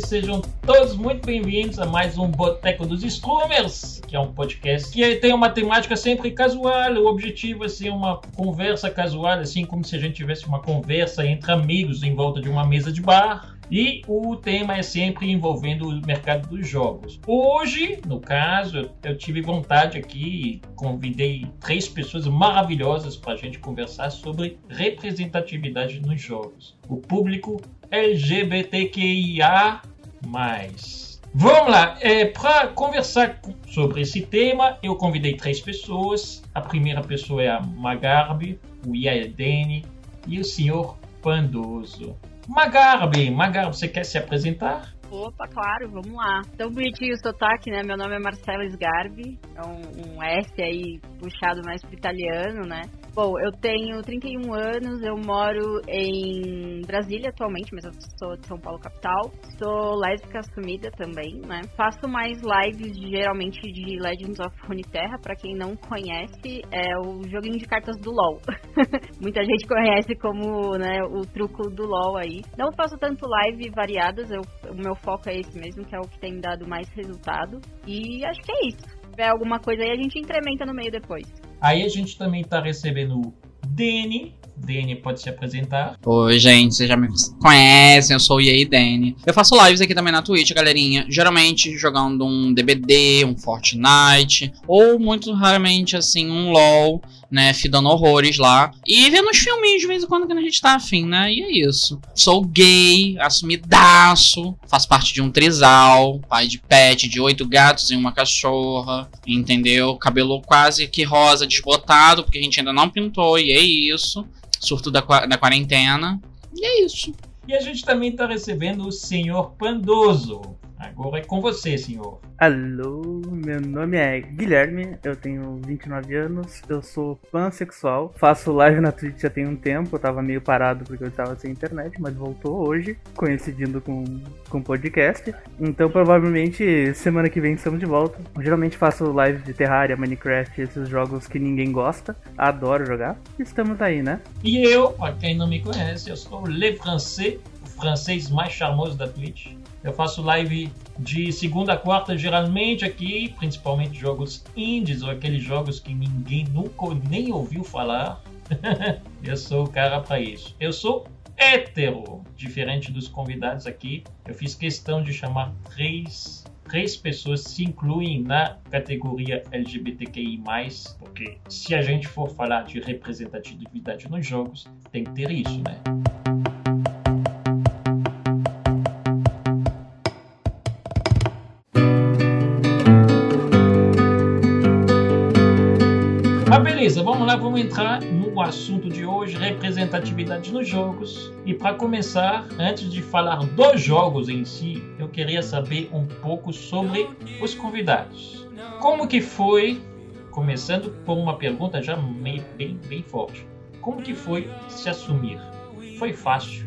sejam todos muito bem-vindos a mais um Boteco dos Strummers, que é um podcast que tem uma temática sempre casual. O objetivo é ser uma conversa casual, assim como se a gente tivesse uma conversa entre amigos em volta de uma mesa de bar. E o tema é sempre envolvendo o mercado dos jogos. Hoje, no caso, eu tive vontade aqui, convidei três pessoas maravilhosas para a gente conversar sobre representatividade nos jogos. O público LGBTQIA. Vamos lá, é, para conversar sobre esse tema, eu convidei três pessoas. A primeira pessoa é a Magarbi, o Iaedene e o senhor Pandoso. Magarbi, Magarbi, você quer se apresentar? Opa, claro, vamos lá. Tão bonitinho o sotaque, né? Meu nome é Marcela Sgarbi, é um, um S aí puxado mais pro italiano, né? Bom, eu tenho 31 anos, eu moro em Brasília atualmente, mas eu sou de São Paulo capital. Sou lésbica assumida também, né? Faço mais lives geralmente de Legends of Runeterra, para quem não conhece, é o joguinho de cartas do LoL. Muita gente conhece como, né, o truco do LoL aí. Não faço tanto live variadas, eu, o meu foco é esse mesmo, que é o que tem dado mais resultado. E acho que é isso. Se tiver alguma coisa aí, a gente incrementa no meio depois. Aí a gente também está recebendo Dene. Dene pode se apresentar. Oi, gente, vocês já me conhecem, eu sou o EA Dene. Eu faço lives aqui também na Twitch, galerinha. Geralmente jogando um DBD, um Fortnite, ou muito raramente, assim, um LoL né, fidando horrores lá. E vendo uns filminhos de vez em quando que a gente tá afim, né? E é isso. Sou gay, assumidaço, faço parte de um trisal, pai de pet, de oito gatos e uma cachorra, entendeu? Cabelo quase que rosa, desbotado, porque a gente ainda não pintou, e é isso. Surto da, da quarentena. E é isso. E a gente também tá recebendo o senhor Pandoso. Agora é com você, senhor. Alô, meu nome é Guilherme, eu tenho 29 anos, eu sou pansexual, faço live na Twitch já tem um tempo, eu tava meio parado porque eu tava sem internet, mas voltou hoje, coincidindo com com podcast. Então provavelmente semana que vem estamos de volta. Eu geralmente faço live de Terraria, Minecraft, esses jogos que ninguém gosta, adoro jogar. Estamos aí, né? E eu, pra quem não me conhece, eu sou o Le Français, o francês mais charmoso da Twitch. Eu faço live de segunda a quarta, geralmente aqui, principalmente jogos indies ou aqueles jogos que ninguém nunca nem ouviu falar. eu sou o cara para isso. Eu sou hétero, diferente dos convidados aqui. Eu fiz questão de chamar três, três pessoas se incluem na categoria LGBTQI+, porque se a gente for falar de representatividade nos jogos, tem que ter isso, né? Lá, vamos entrar no assunto de hoje, representatividade nos jogos. E para começar, antes de falar dos jogos em si, eu queria saber um pouco sobre os convidados. Como que foi, começando por uma pergunta já meio, bem, bem forte, como que foi se assumir? Foi fácil?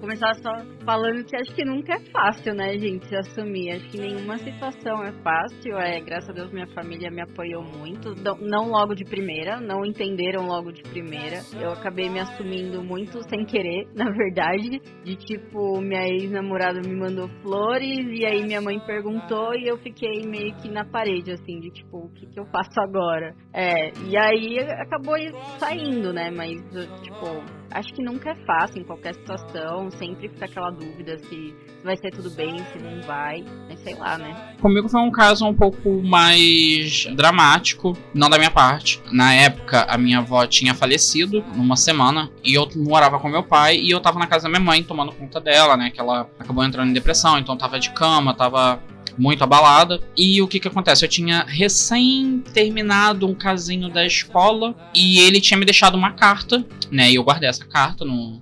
começar só falando que acho que nunca é fácil, né, gente, se assumir. Acho que nenhuma situação é fácil. É, graças a Deus minha família me apoiou muito. Não logo de primeira, não entenderam logo de primeira. Eu acabei me assumindo muito sem querer, na verdade. De tipo, minha ex-namorada me mandou flores e aí minha mãe perguntou e eu fiquei meio que na parede, assim, de tipo, o que, que eu faço agora? É, e aí acabou saindo, né? Mas, tipo, acho que nunca é fácil em qualquer situação, sempre fica aquela dúvida se vai ser tudo bem, se não vai, mas sei lá, né? Comigo foi um caso um pouco mais dramático, não da minha parte. Na época, a minha avó tinha falecido numa semana e eu morava com meu pai e eu tava na casa da minha mãe tomando conta dela, né? Que ela acabou entrando em depressão, então tava de cama, tava muito abalada. E o que que acontece? Eu tinha recém terminado um casinho da escola e ele tinha me deixado uma carta, né? E eu guardei essa carta no,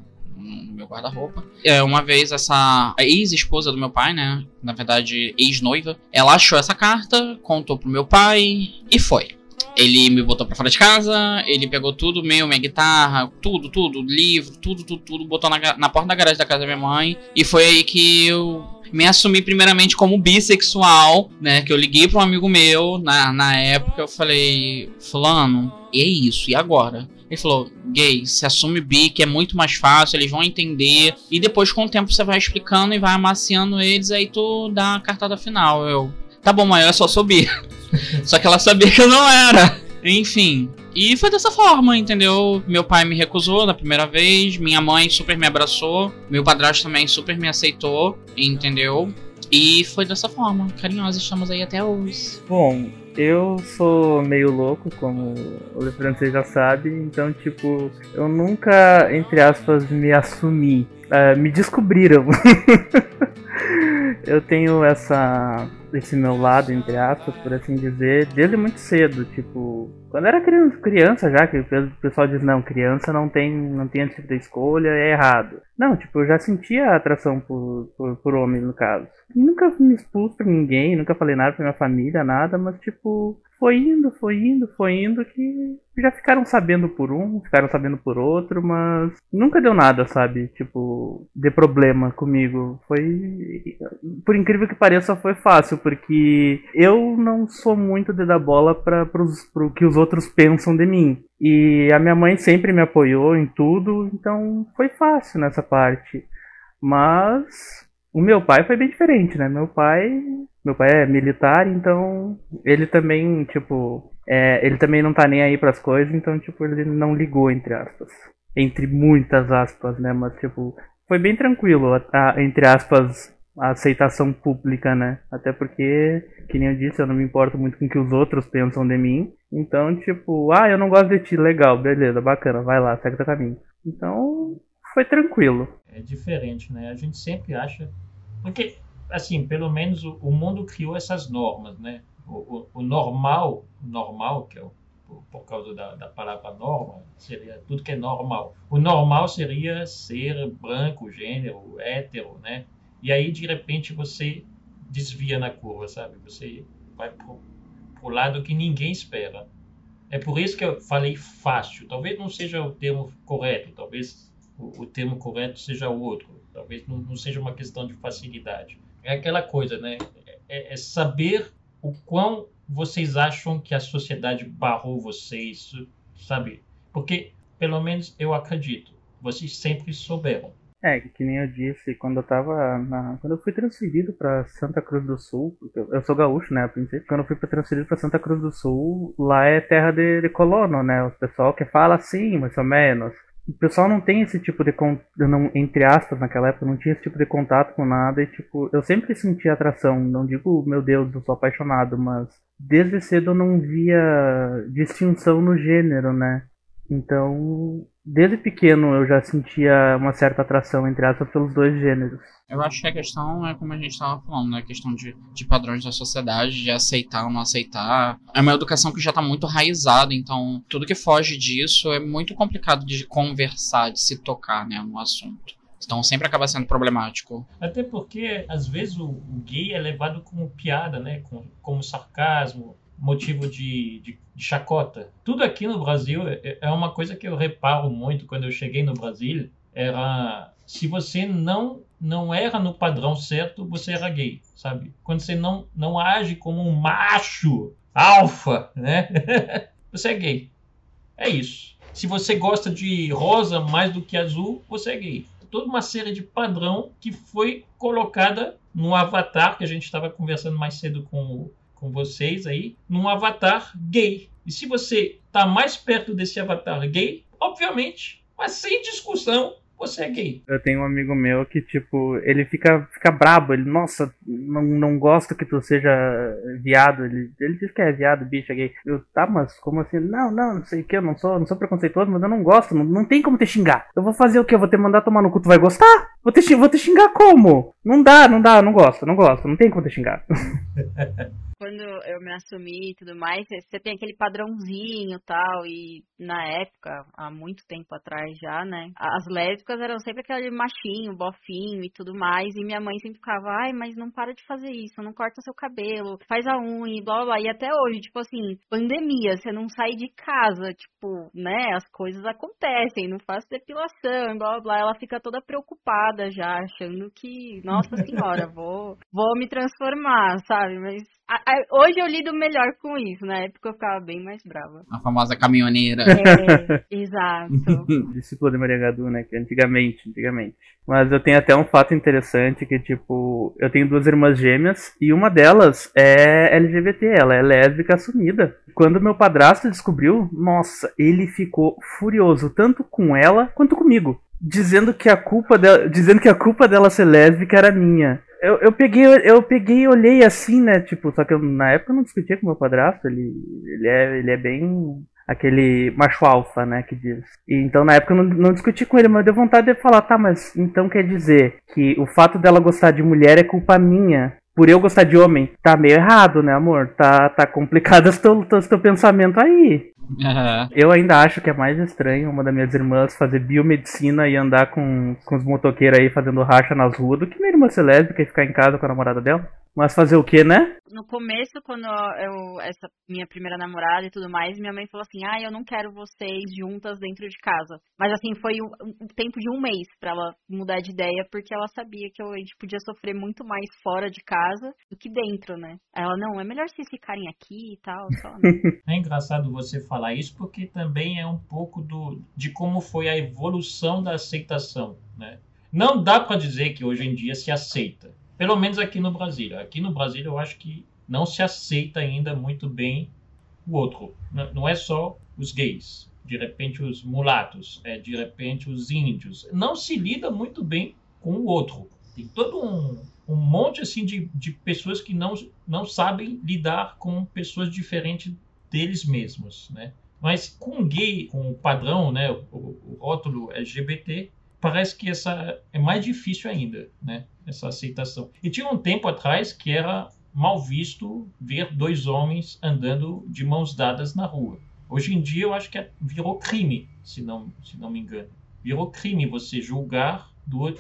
meu guarda-roupa. É, uma vez essa ex-esposa do meu pai, né? Na verdade, ex-noiva, ela achou essa carta, contou pro meu pai e foi. Ele me botou pra fora de casa, ele pegou tudo meu, minha guitarra, tudo, tudo, livro, tudo, tudo, tudo, botou na, na porta da garagem da casa da minha mãe. E foi aí que eu me assumi primeiramente como bissexual, né? Que eu liguei para um amigo meu na, na época, eu falei, fulano, e é isso, e agora? Ele falou: gay, se assume bi, que é muito mais fácil, eles vão entender. E depois, com o tempo, você vai explicando e vai amaciando eles, aí tu dá a cartada final. Eu, tá bom, mas eu só sou bi. só que ela sabia que eu não era. Enfim. E foi dessa forma, entendeu? Meu pai me recusou na primeira vez, minha mãe super me abraçou, meu padrasto também super me aceitou, entendeu? E foi dessa forma. Carinhosa, estamos aí até hoje. Bom, eu sou meio louco, como o Le Francês já sabe, então, tipo, eu nunca, entre aspas, me assumi. Uh, me descobriram. eu tenho essa esse meu lado, entre aspas, por assim dizer, desde muito cedo. Tipo, quando era criança, já, que o pessoal diz, não, criança não tem, não tem tipo de escolha, é errado. Não, tipo, eu já sentia atração por, por, por homens, no caso. Nunca me expus pra ninguém, nunca falei nada pra minha família, nada, mas, tipo, foi indo, foi indo, foi indo que já ficaram sabendo por um, ficaram sabendo por outro, mas nunca deu nada, sabe? Tipo, de problema comigo. Foi. Por incrível que pareça, foi fácil, porque eu não sou muito de dar bola para o que os outros pensam de mim. E a minha mãe sempre me apoiou em tudo, então foi fácil nessa parte. Mas o meu pai foi bem diferente, né? Meu pai meu pai é militar, então ele também, tipo, é, ele também não tá nem aí pras coisas, então, tipo, ele não ligou, entre aspas. Entre muitas aspas, né? Mas, tipo, foi bem tranquilo, a, a, entre aspas, a aceitação pública, né? Até porque, que nem eu disse, eu não me importo muito com o que os outros pensam de mim. Então, tipo, ah, eu não gosto de ti, legal, beleza, bacana, vai lá, segue teu caminho. Então, foi tranquilo. É diferente, né? A gente sempre acha. Porque assim, pelo menos o, o mundo criou essas normas, né? O, o, o normal, normal, que é por causa da, da, palavra norma, seria tudo que é normal. O normal seria ser branco, gênero, hétero, né? E aí, de repente, você desvia na curva, sabe? Você vai pro, pro lado que ninguém espera. É por isso que eu falei fácil. Talvez não seja o termo correto, talvez o, o termo correto seja outro. Talvez não, não seja uma questão de facilidade é aquela coisa, né? É, é, saber o quão vocês acham que a sociedade barrou vocês, sabe? Porque, pelo menos, eu acredito, vocês sempre souberam. É, que nem eu disse, quando eu tava na... Quando eu fui transferido para Santa Cruz do Sul, eu sou gaúcho, né, a princípio, quando eu fui transferido para Santa Cruz do Sul, lá é terra de, de colono, né, o pessoal que fala assim, mais ou menos o pessoal não tem esse tipo de não, entre aspas naquela época não tinha esse tipo de contato com nada e tipo eu sempre senti atração. Não digo meu Deus eu sou apaixonado mas desde cedo eu não via distinção no gênero né? Então desde pequeno eu já sentia uma certa atração entre aspas pelos dois gêneros eu acho que a questão é como a gente estava falando, né? A questão de, de padrões da sociedade, de aceitar ou não aceitar. É uma educação que já está muito raizada, então tudo que foge disso é muito complicado de conversar, de se tocar, né, no assunto. Então sempre acaba sendo problemático. Até porque, às vezes, o, o gay é levado como piada, né? Como, como sarcasmo, motivo de, de, de, chacota. Tudo aqui no Brasil é, é uma coisa que eu reparo muito quando eu cheguei no Brasil. Era se você não não erra no padrão certo, você erra gay, sabe? Quando você não, não age como um macho alfa, né? você é gay. É isso. Se você gosta de rosa mais do que azul, você é gay. Toda uma série de padrão que foi colocada no avatar que a gente estava conversando mais cedo com, com vocês aí, num avatar gay. E se você está mais perto desse avatar gay, obviamente, mas sem discussão, você é gay. Eu tenho um amigo meu que, tipo, ele fica, fica brabo, ele, nossa, não, não gosto que tu seja viado. Ele, ele diz que é viado, bicho, é gay. Eu, tá, mas como assim? Não, não, não sei o que, eu não sou, não sou preconceituoso, mas eu não gosto, não, não tem como te xingar. Eu vou fazer o que? Eu vou te mandar tomar no cu, tu vai gostar? Vou te, vou te xingar como? Não dá, não dá, não gosto, não gosto, não tem como te xingar. quando eu me assumi e tudo mais, você tem aquele padrãozinho tal, e na época, há muito tempo atrás já, né, as lésbicas eram sempre aquele machinho, bofinho e tudo mais, e minha mãe sempre ficava, ai, mas não para de fazer isso, não corta seu cabelo, faz a unha, blá blá blá, e até hoje, tipo assim, pandemia, você não sai de casa, tipo, né, as coisas acontecem, não faço depilação, blá blá blá, ela fica toda preocupada já, achando que, nossa senhora, vou, vou me transformar, sabe, mas Hoje eu lido melhor com isso, na época eu ficava bem mais brava. A famosa caminhoneira. É, exato. Discípula de Maria Gadu, né? Que antigamente, antigamente. Mas eu tenho até um fato interessante que, tipo, eu tenho duas irmãs gêmeas e uma delas é LGBT, ela é lésbica assumida. Quando meu padrasto descobriu, nossa, ele ficou furioso, tanto com ela quanto comigo. Dizendo que a culpa dela, dizendo que a culpa dela ser lésbica era minha. Eu, eu peguei, eu peguei e olhei assim, né? Tipo, só que eu, na época eu não discutia com meu padrasto, ele, ele, é, ele é bem aquele macho alfa, né, que diz. E, então na época eu não, não, discuti com ele, mas eu deu vontade de falar, tá, mas então quer dizer que o fato dela gostar de mulher é culpa minha. Por eu gostar de homem, tá meio errado, né, amor? Tá, tá complicado teu, teu, teu pensamento aí. Uhum. Eu ainda acho que é mais estranho uma das minhas irmãs fazer biomedicina e andar com, com os motoqueiros aí fazendo racha nas ruas do que minha irmã ser lésbica e ficar em casa com a namorada dela. Mas fazer o que, né? No começo, quando eu, essa minha primeira namorada e tudo mais, minha mãe falou assim: ah, eu não quero vocês juntas dentro de casa. Mas assim, foi o, um tempo de um mês para ela mudar de ideia, porque ela sabia que eu, a gente podia sofrer muito mais fora de casa do que dentro, né? Ela, não, é melhor vocês ficarem aqui e tal, só, né? É engraçado você falar isso, porque também é um pouco do, de como foi a evolução da aceitação, né? Não dá para dizer que hoje em dia se aceita pelo menos aqui no Brasil. Aqui no Brasil eu acho que não se aceita ainda muito bem o outro. Não é só os gays, de repente os mulatos, é, de repente os índios. Não se lida muito bem com o outro. Tem todo um, um monte assim de, de pessoas que não, não sabem lidar com pessoas diferentes deles mesmos, né? Mas com gay, com o padrão, né, o, o rótulo LGBT, parece que essa é mais difícil ainda, né? Essa aceitação. E tinha um tempo atrás que era mal visto ver dois homens andando de mãos dadas na rua. Hoje em dia eu acho que é, virou crime, se não, se não me engano. Virou crime você julgar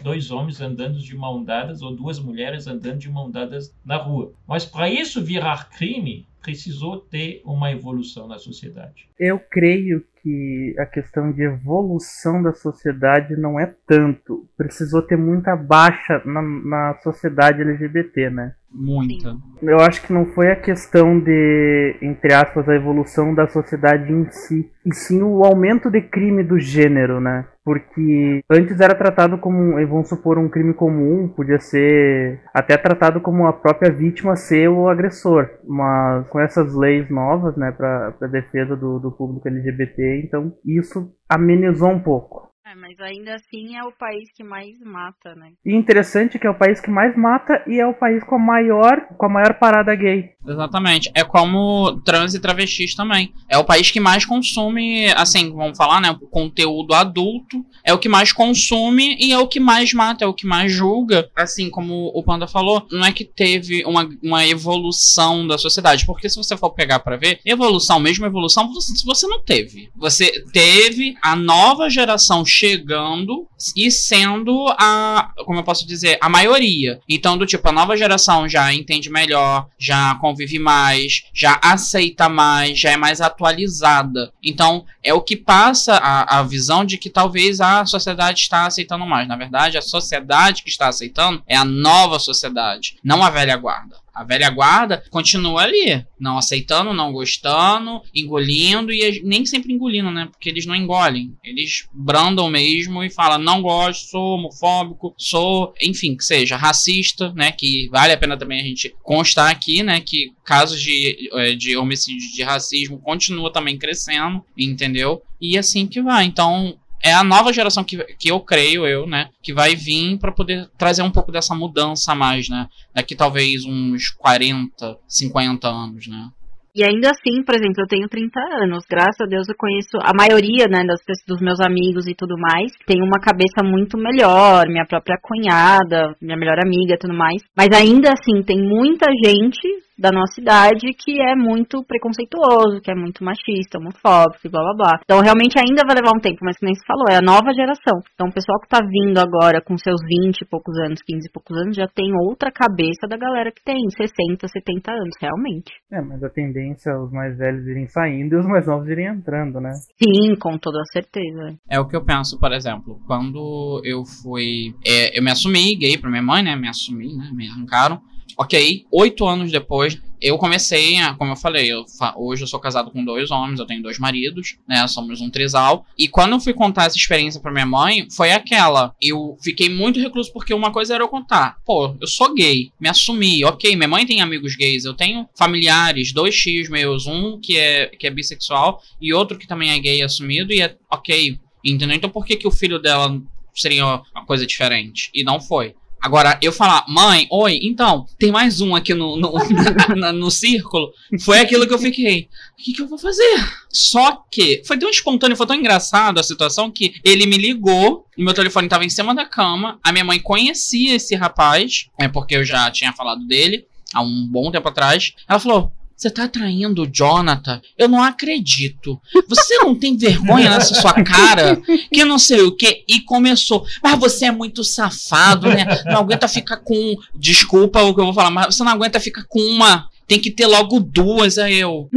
dois homens andando de mão dadas ou duas mulheres andando de mão dadas na rua. Mas para isso virar crime, precisou ter uma evolução na sociedade. Eu creio que a questão de evolução da sociedade não é tanto. Precisou ter muita baixa na, na sociedade LGBT, né? Muita. Eu acho que não foi a questão de, entre aspas, a evolução da sociedade em si, e sim o aumento de crime do gênero, né? Porque antes era tratado como, vamos supor, um crime comum, podia ser até tratado como a própria vítima ser o agressor. Mas com essas leis novas, né, para defesa do, do público LGBT, então isso amenizou um pouco. Mas ainda assim é o país que mais mata, né? E interessante que é o país que mais mata e é o país com a maior, com a maior parada gay. Exatamente. É como trans e travestis também. É o país que mais consome, assim, vamos falar, né? Conteúdo adulto. É o que mais consome e é o que mais mata, é o que mais julga. Assim, como o Panda falou, não é que teve uma, uma evolução da sociedade. Porque se você for pegar para ver, evolução, mesmo evolução, você, você não teve. Você teve a nova geração chegando e sendo a, como eu posso dizer, a maioria. Então, do tipo, a nova geração já entende melhor, já convive mais, já aceita mais, já é mais atualizada. Então, é o que passa a, a visão de que talvez a sociedade está aceitando mais. Na verdade, a sociedade que está aceitando é a nova sociedade, não a velha guarda. A velha guarda continua ali, não aceitando, não gostando, engolindo e nem sempre engolindo, né? Porque eles não engolem. Eles brandam mesmo e falam: não gosto, sou homofóbico, sou, enfim, que seja racista, né? Que vale a pena também a gente constar aqui, né? Que casos de, eh, de homicídio, de racismo continua também crescendo, entendeu? E assim que vai. Então, é a nova geração que, que eu creio, eu, né, que vai vir para poder trazer um pouco dessa mudança a mais, né? Daqui talvez uns 40, 50 anos, né? E ainda assim, por exemplo, eu tenho 30 anos. Graças a Deus eu conheço a maioria, né, das pessoas, dos meus amigos e tudo mais. Tem uma cabeça muito melhor, minha própria cunhada, minha melhor amiga e tudo mais. Mas ainda assim, tem muita gente da nossa idade que é muito preconceituoso, que é muito machista, homofóbico e blá blá blá. Então realmente ainda vai levar um tempo, mas como nem se falou, é a nova geração. Então o pessoal que tá vindo agora com seus 20 e poucos anos, 15 e poucos anos, já tem outra cabeça da galera que tem 60, 70 anos, realmente. É, mas a tendência é os mais velhos irem saindo e os mais novos irem entrando, né? Sim, com toda certeza. É o que eu penso, por exemplo, quando eu fui. É, eu me assumi gay pra minha mãe, né? Me assumi, né? Me arrancaram. Ok, oito anos depois, eu comecei, a- como eu falei, eu fa- hoje eu sou casado com dois homens, eu tenho dois maridos, né? Somos um trisal. E quando eu fui contar essa experiência pra minha mãe, foi aquela. Eu fiquei muito recluso porque uma coisa era eu contar. Pô, eu sou gay, me assumi, ok. Minha mãe tem amigos gays, eu tenho familiares, dois tios meus, um que é, que é bissexual e outro que também é gay assumido, e é ok. Entendeu? Então por que, que o filho dela seria uma coisa diferente? E não foi. Agora, eu falar, mãe, oi, então, tem mais um aqui no, no, na- no círculo. Foi aquilo que eu fiquei. O que, que eu vou fazer? Só que foi tão espontâneo, foi tão engraçado a situação que ele me ligou, meu telefone estava em cima da cama, a minha mãe conhecia esse rapaz, é porque eu já tinha falado dele há um bom tempo atrás. Ela falou. Você tá traindo o Jonathan? Eu não acredito. Você não tem vergonha nessa sua cara? Que não sei o que. E começou. Mas você é muito safado, né? Não aguenta ficar com. Desculpa o que eu vou falar, mas você não aguenta ficar com uma. Tem que ter logo duas, aí eu.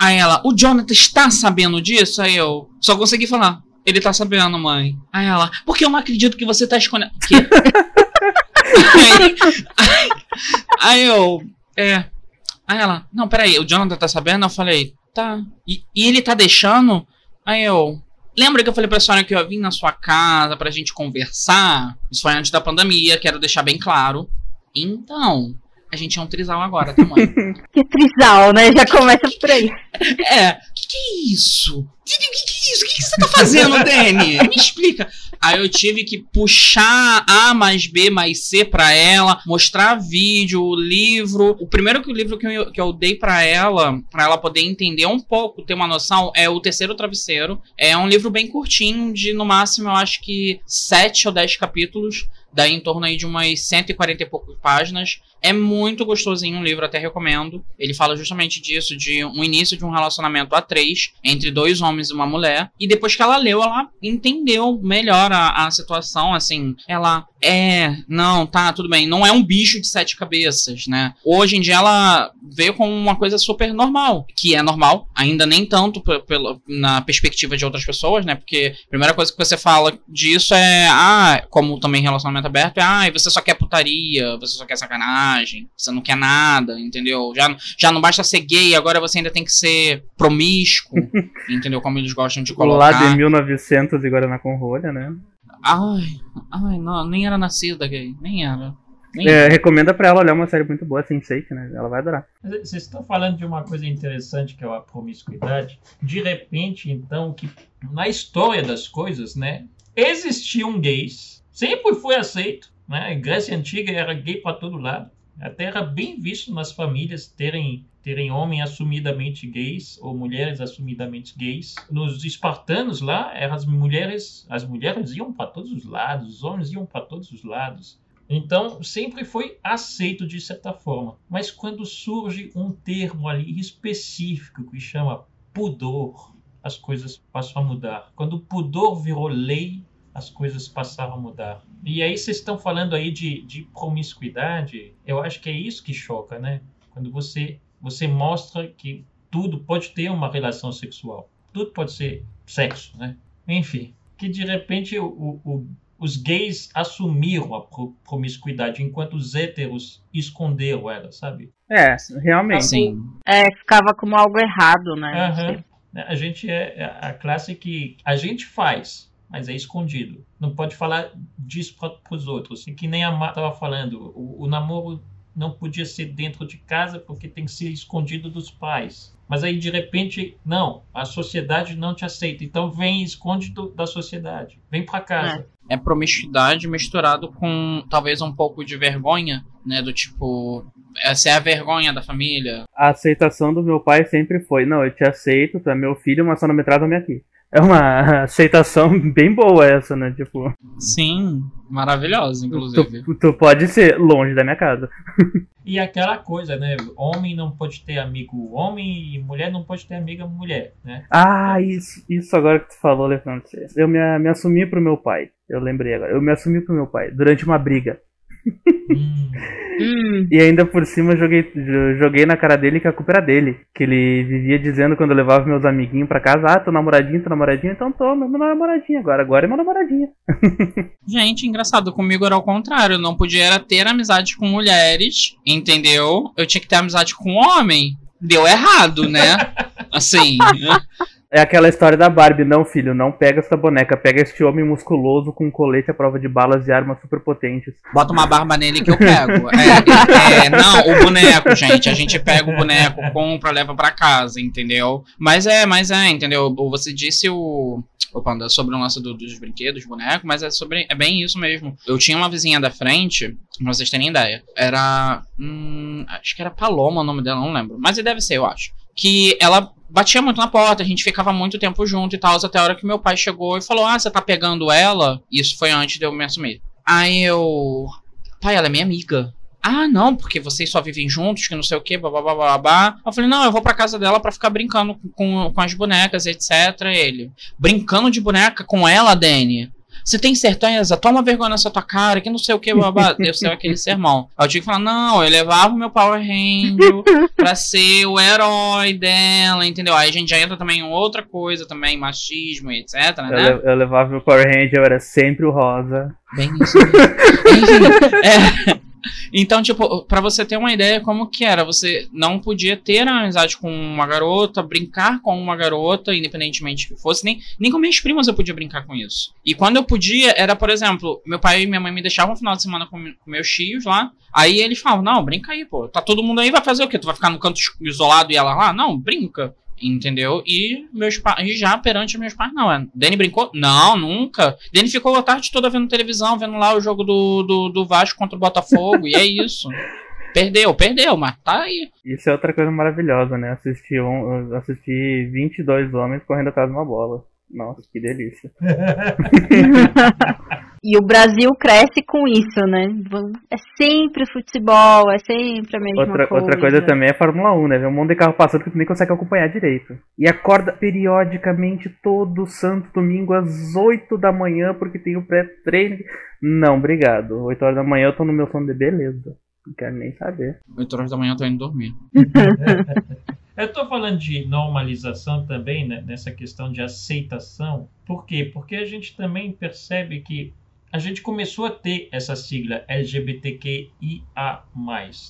Aí ela, o Jonathan está sabendo disso? Aí eu. Só consegui falar. Ele tá sabendo, mãe. Aí ela, porque eu não acredito que você tá escondendo. Que? aí, aí, aí eu. É. Aí ela, não, peraí, o Jonathan tá sabendo? Eu falei, tá. E, e ele tá deixando? Aí eu. Lembra que eu falei pra senhora que eu ia vir na sua casa pra gente conversar? Isso foi antes da pandemia, quero deixar bem claro. Então, a gente é um trisal agora, tá, mãe? Que trisal, né? Já começa por aí. É, que que é isso? Que que, que que é isso? O que, que você tá fazendo, Dani? Me explica. Aí eu tive que puxar A mais B mais C pra ela, mostrar vídeo, livro. O primeiro que o livro que eu, que eu dei pra ela, pra ela poder entender um pouco, ter uma noção, é o Terceiro Travesseiro. É um livro bem curtinho, de no máximo eu acho que 7 ou 10 capítulos. Daí em torno aí de umas 140 e poucas páginas. É muito gostosinho o livro, até recomendo. Ele fala justamente disso, de um início de um relacionamento a três, entre dois homens e uma mulher. E depois que ela leu, ela entendeu melhor a, a situação, assim. Ela é, não, tá, tudo bem. Não é um bicho de sete cabeças, né? Hoje em dia ela vê como uma coisa super normal. Que é normal, ainda nem tanto pe- pelo, na perspectiva de outras pessoas, né? Porque a primeira coisa que você fala disso é, ah, como também relacionamento aberto, é, ah, você só quer putaria, você só quer sacanagem, você não quer nada, entendeu? Já, já não basta ser gay, agora você ainda tem que ser promíscuo, entendeu? Como eles gostam de Lá colocar. de 1900 e Guaraná com rolha, né? Ai, ai, não, nem era nascida gay, nem era. Nem É, recomenda pra ela olhar uma série muito boa, Sense8, né? Ela vai adorar. Mas Vocês estão falando de uma coisa interessante que é a promiscuidade. De repente, então, que na história das coisas, né, existiam gays, sempre foi aceito, né? Em Grécia Antiga era gay para todo lado. Até era bem visto nas famílias terem terem homens assumidamente gays ou mulheres assumidamente gays. Nos espartanos lá, eram as mulheres, as mulheres iam para todos os lados, os homens iam para todos os lados. Então, sempre foi aceito de certa forma. Mas quando surge um termo ali específico que chama pudor, as coisas passam a mudar. Quando o pudor virou lei, as coisas passaram a mudar. E aí vocês estão falando aí de, de promiscuidade, eu acho que é isso que choca, né? Quando você, você mostra que tudo pode ter uma relação sexual. Tudo pode ser sexo, né? Enfim, que de repente o, o- o- os gays assumiram a pro- promiscuidade, enquanto os héteros esconderam ela, sabe? É, realmente. Sim. É, ficava como algo errado, né? Aham. A gente é é a classe que a gente faz, mas é escondido. Não pode falar disso para os outros. E que nem a Marta estava falando, o, o namoro não podia ser dentro de casa porque tem que ser escondido dos pais. Mas aí de repente, não, a sociedade não te aceita. Então vem e esconde do- da sociedade. Vem para casa. É promiscuidade misturado com talvez um pouco de vergonha, né? Do tipo, essa é a vergonha da família. A aceitação do meu pai sempre foi: não, eu te aceito, tu é meu filho, mas só não me trata me aqui. É uma aceitação bem boa essa, né? Tipo, Sim, maravilhosa, inclusive. tu, tu pode ser longe da minha casa. E aquela coisa, né? Homem não pode ter amigo homem e mulher não pode ter amiga mulher, né? Ah, isso, isso agora que tu falou, Leandro. Eu me, me assumi pro meu pai. Eu lembrei agora. Eu me assumi pro meu pai durante uma briga. Hum. Hum, E ainda por cima eu joguei, jo- joguei na cara dele que a culpa era dele. Que ele vivia dizendo quando eu levava meus amiguinhos pra casa, ah, tô namoradinho, tô namoradinho, então tô, meu namoradinho agora, agora é meu namoradinho. Gente, engraçado, comigo era o contrário. Eu não podia era ter amizade com mulheres, entendeu? Eu tinha que ter amizade com homem. Deu errado, né? Assim. É aquela história da Barbie, não filho, não pega essa boneca, pega este homem musculoso com colete à prova de balas e armas superpotentes. Bota uma barba nele que eu pego. É, é, não, o boneco, gente. A gente pega o boneco, compra, leva pra casa, entendeu? Mas é, mas é, entendeu? Você disse o. Panda, sobre o lance do- dos brinquedos, boneco, mas é sobre. É bem isso mesmo. Eu tinha uma vizinha da frente, pra vocês terem ideia. Era. Hum, acho que era Paloma o nome dela, não lembro. Mas deve ser, eu acho. Que ela batia muito na porta, a gente ficava muito tempo junto e tal, até a hora que meu pai chegou e falou: Ah, você tá pegando ela? Isso foi antes de eu me assumir. Aí eu. Pai, ela é minha amiga. Ah, não, porque vocês só vivem juntos, que não sei o que, babá, babá. Eu falei, não, eu vou pra casa dela pra ficar brincando com, com as bonecas, etc. Ele, brincando de boneca com ela, Dani? Você tem certeza? Toma vergonha nessa tua cara, que não sei o que, babá. Deu ser aquele sermão. Aí eu tive que falar, não, eu levava o meu Power Ranger pra ser o herói dela, entendeu? Aí a gente já entra também em outra coisa também, machismo, etc, Eu, né? le- eu levava meu Power Ranger, eu era sempre o rosa. Bem isso. Enfim, é. Então, tipo, pra você ter uma ideia como que era, você não podia ter amizade com uma garota, brincar com uma garota, independentemente que fosse, nem, nem com minhas primas eu podia brincar com isso. E quando eu podia, era, por exemplo, meu pai e minha mãe me deixavam no final de semana com, com meus tios lá, aí eles falavam, não, brinca aí, pô, tá todo mundo aí, vai fazer o quê? Tu vai ficar no canto isolado e ela lá? Não, brinca. Entendeu? E meus pais, já perante meus pais, não. É. Dani brincou? Não, nunca. Dani ficou a tarde toda vendo televisão, vendo lá o jogo do, do, do Vasco contra o Botafogo, e é isso. Perdeu, perdeu, mas tá aí. Isso é outra coisa maravilhosa, né? Assistir, um, assistir 22 homens correndo atrás de uma bola. Nossa, que delícia. E o Brasil cresce com isso, né? É sempre futebol, é sempre a mesma Outra, coisa. outra coisa também é Fórmula 1, né? Vê um monte de carro passando que tu nem consegue acompanhar direito. E acorda periodicamente todo santo domingo às 8 da manhã porque tem o pré-treino. Não, obrigado. 8 horas da manhã eu tô no meu sono de beleza. Não quero nem saber. 8 horas da manhã eu tô indo dormir. Eu estou falando de normalização também, né, nessa questão de aceitação. Por quê? Porque a gente também percebe que a gente começou a ter essa sigla LGBTQIA+,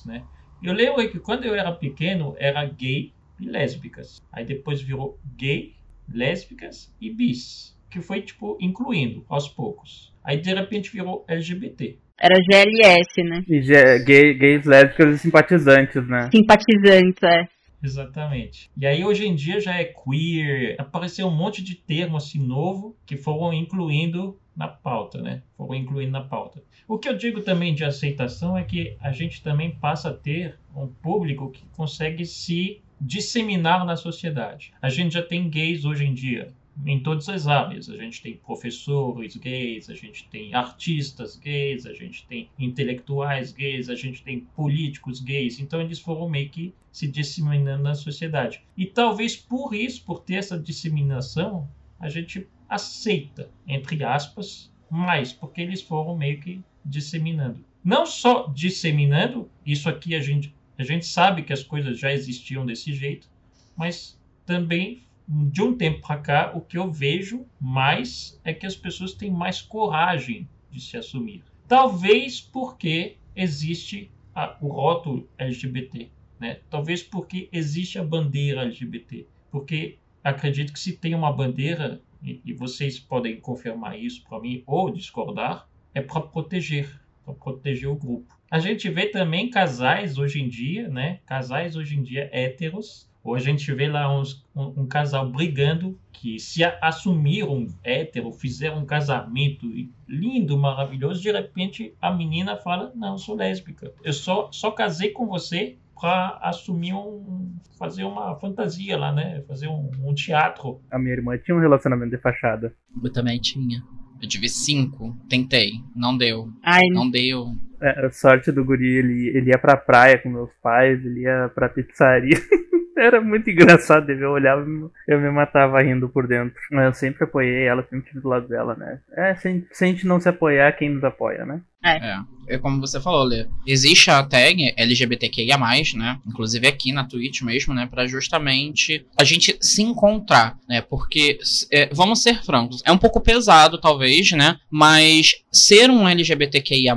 né? Eu lembro que quando eu era pequeno era gay e lésbicas. Aí depois virou gay, lésbicas e bis, que foi tipo incluindo aos poucos. Aí de repente virou LGBT. Era GLS, né? E gay, gays, lésbicas e simpatizantes, né? Simpatizantes, é. Exatamente. E aí hoje em dia já é queer, apareceu um monte de termo assim novo que foram incluindo na pauta, né? Foram incluindo na pauta. O que eu digo também de aceitação é que a gente também passa a ter um público que consegue se disseminar na sociedade. A gente já tem gays hoje em dia em todas as áreas. A gente tem professores gays, a gente tem artistas gays, a gente tem intelectuais gays, a gente tem políticos gays. Então eles foram meio que se disseminando na sociedade. E talvez por isso, por ter essa disseminação, a gente aceita, entre aspas, mais, porque eles foram meio que disseminando. Não só disseminando, isso aqui a gente, a gente sabe que as coisas já existiam desse jeito, mas também de um tempo para cá, o que eu vejo mais é que as pessoas têm mais coragem de se assumir. Talvez porque existe a, o rótulo LGBT, né? Talvez porque existe a bandeira LGBT, porque acredito que se tem uma bandeira e, e vocês podem confirmar isso para mim ou discordar, é para proteger, para proteger o grupo. A gente vê também casais hoje em dia, né? Casais hoje em dia héteros ou a gente vê lá uns, um, um, casal brigando que se assumiram hétero, fizeram um casamento lindo, maravilhoso. De repente a menina fala: Não, sou lésbica. Eu só, só casei com você para assumir um. fazer uma fantasia lá, né? Fazer um, um, teatro. A minha irmã tinha um relacionamento de fachada. Eu também tinha. Eu tive cinco, tentei, não deu. Ai, não deu. É, a sorte do guri, ele, ele ia pra praia com meus pais, ele ia pra pizzaria. Era muito engraçado, eu olhava eu me matava rindo por dentro. Mas eu sempre apoiei ela, sempre estive do lado dela, né? É, se, se a gente não se apoiar, quem nos apoia, né? É. É. É como você falou, Lê. Existe a tag LGBTQIA, né? Inclusive aqui na Twitch mesmo, né? Pra justamente a gente se encontrar, né? Porque, é, vamos ser francos, é um pouco pesado, talvez, né? Mas ser um LGBTQIA,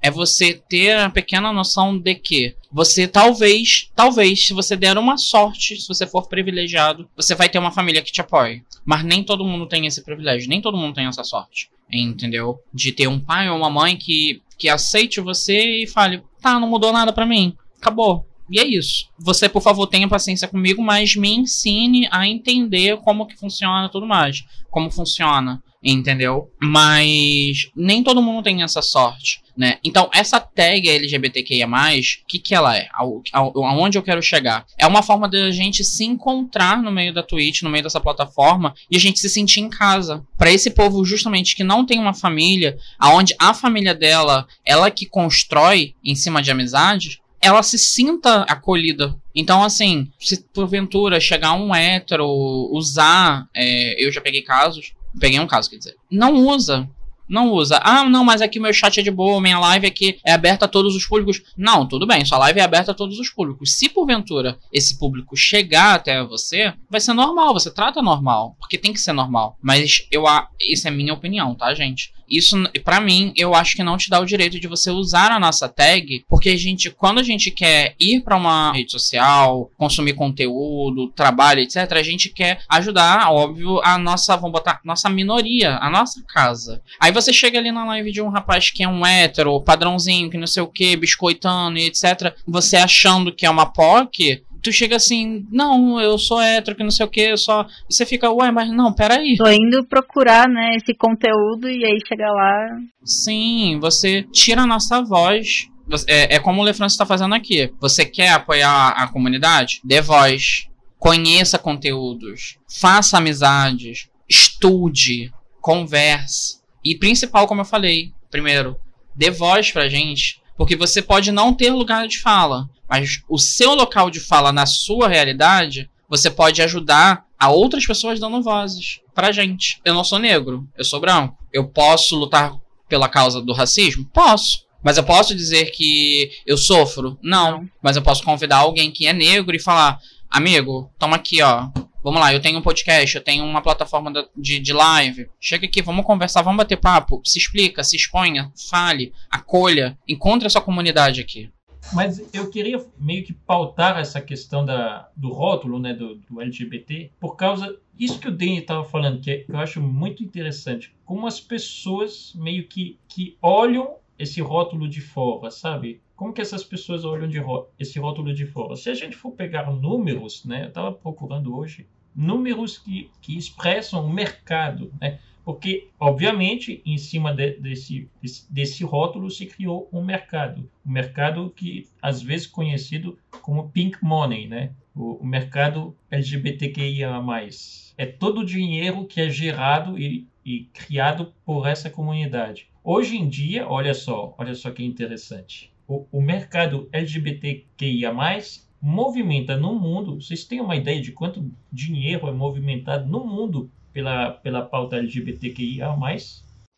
é você ter a pequena noção de que você talvez, talvez, se você der uma sorte, se você for privilegiado, você vai ter uma família que te apoie. Mas nem todo mundo tem esse privilégio, nem todo mundo tem essa sorte. Entendeu? De ter um pai ou uma mãe que, que aceite você e fale: tá, não mudou nada para mim. Acabou. E é isso. Você, por favor, tenha paciência comigo, mas me ensine a entender como que funciona tudo mais. Como funciona entendeu? Mas nem todo mundo tem essa sorte, né? Então, essa tag LGBTQIA+, o que que ela é? Aonde eu quero chegar? É uma forma de a gente se encontrar no meio da Twitch, no meio dessa plataforma, e a gente se sentir em casa. Para esse povo, justamente, que não tem uma família, aonde a família dela, ela que constrói em cima de amizades, ela se sinta acolhida. Então, assim, se porventura chegar um hétero, usar. É, eu já peguei casos Peguei um caso, quer dizer. Não usa. Não usa. Ah, não, mas aqui meu chat é de boa, minha live aqui é aberta a todos os públicos. Não, tudo bem, sua live é aberta a todos os públicos. Se porventura esse público chegar até você, vai ser normal, você trata normal, porque tem que ser normal. Mas eu, isso é minha opinião, tá, gente? Isso, para mim, eu acho que não te dá o direito de você usar a nossa tag, porque a gente, quando a gente quer ir para uma rede social, consumir conteúdo, trabalho, etc, a gente quer ajudar, óbvio, a nossa, vamos botar, nossa minoria, a nossa casa. Aí você chega ali na live de um rapaz que é um hétero, padrãozinho, que não sei o que, biscoitando e etc, você achando que é uma POC, tu chega assim, não, eu sou hétero, que não sei o que, eu só. E você fica, ué, mas não, peraí. Tô indo procurar, né, esse conteúdo e aí chega lá. Sim, você tira a nossa voz. É, é como o Lefranc está fazendo aqui. Você quer apoiar a comunidade? Dê voz. Conheça conteúdos. Faça amizades. Estude. Converse. E principal, como eu falei, primeiro, dê voz pra gente. Porque você pode não ter lugar de fala. Mas o seu local de fala na sua realidade, você pode ajudar a outras pessoas dando vozes pra gente. Eu não sou negro, eu sou branco. Eu posso lutar pela causa do racismo? Posso. Mas eu posso dizer que eu sofro? Não. Mas eu posso convidar alguém que é negro e falar: amigo, toma aqui, ó. Vamos lá, eu tenho um podcast, eu tenho uma plataforma de, de live. Chega aqui, vamos conversar, vamos bater papo. Se explica, se exponha, fale, acolha, encontre a sua comunidade aqui. Mas eu queria meio que pautar essa questão da, do rótulo né, do, do LGBT por causa isso que o Danny estava falando, que, é, que eu acho muito interessante. Como as pessoas meio que, que olham esse rótulo de fora, sabe? Como que essas pessoas olham de esse rótulo de fora? Se a gente for pegar números, né? Eu estava procurando hoje números que, que expressam o mercado, né? Porque, obviamente, em cima de, desse, desse rótulo se criou um mercado. Um mercado que, às vezes, conhecido como pink money, né? O, o mercado LGBTQIA+. É todo o dinheiro que é gerado e, e criado por essa comunidade. Hoje em dia, olha só, olha só que interessante. O, o mercado LGBTQIA+, movimenta no mundo, vocês têm uma ideia de quanto dinheiro é movimentado no mundo pela, pela pauta LGBTQIA+.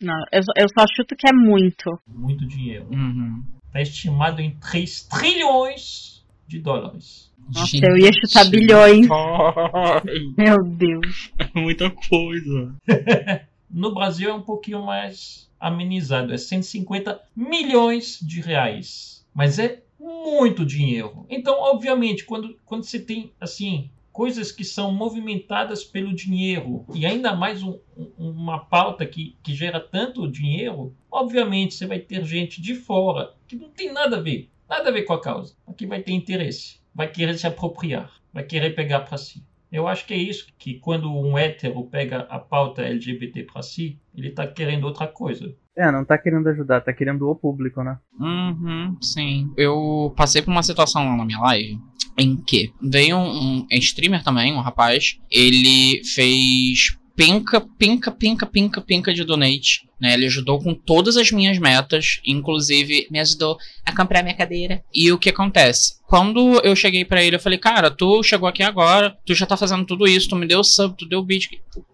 Não, eu, eu só chuto que é muito. Muito dinheiro. Está uhum. estimado em 3 trilhões de dólares. Nossa, Gente, eu ia chutar bilhões. Meu Deus. É muita coisa. no Brasil é um pouquinho mais amenizado. É 150 milhões de reais. Mas é muito dinheiro. Então, obviamente, quando, quando você tem assim coisas que são movimentadas pelo dinheiro e ainda mais um, uma pauta que, que gera tanto dinheiro, obviamente você vai ter gente de fora que não tem nada a ver, nada a ver com a causa, que vai ter interesse, vai querer se apropriar, vai querer pegar para si. Eu acho que é isso que quando um hétero pega a pauta LGBT para si, ele está querendo outra coisa. É, não tá querendo ajudar, tá querendo o público, né? Uhum, sim. Eu passei por uma situação lá na minha live em que veio um, um streamer também, um rapaz, ele fez pinca, pinca, pinca, pinca, pinca de donate. Né? Ele ajudou com todas as minhas metas, inclusive me ajudou a comprar minha cadeira. E o que acontece? Quando eu cheguei para ele, eu falei, cara, tu chegou aqui agora, tu já tá fazendo tudo isso, tu me deu sub, tu deu beat.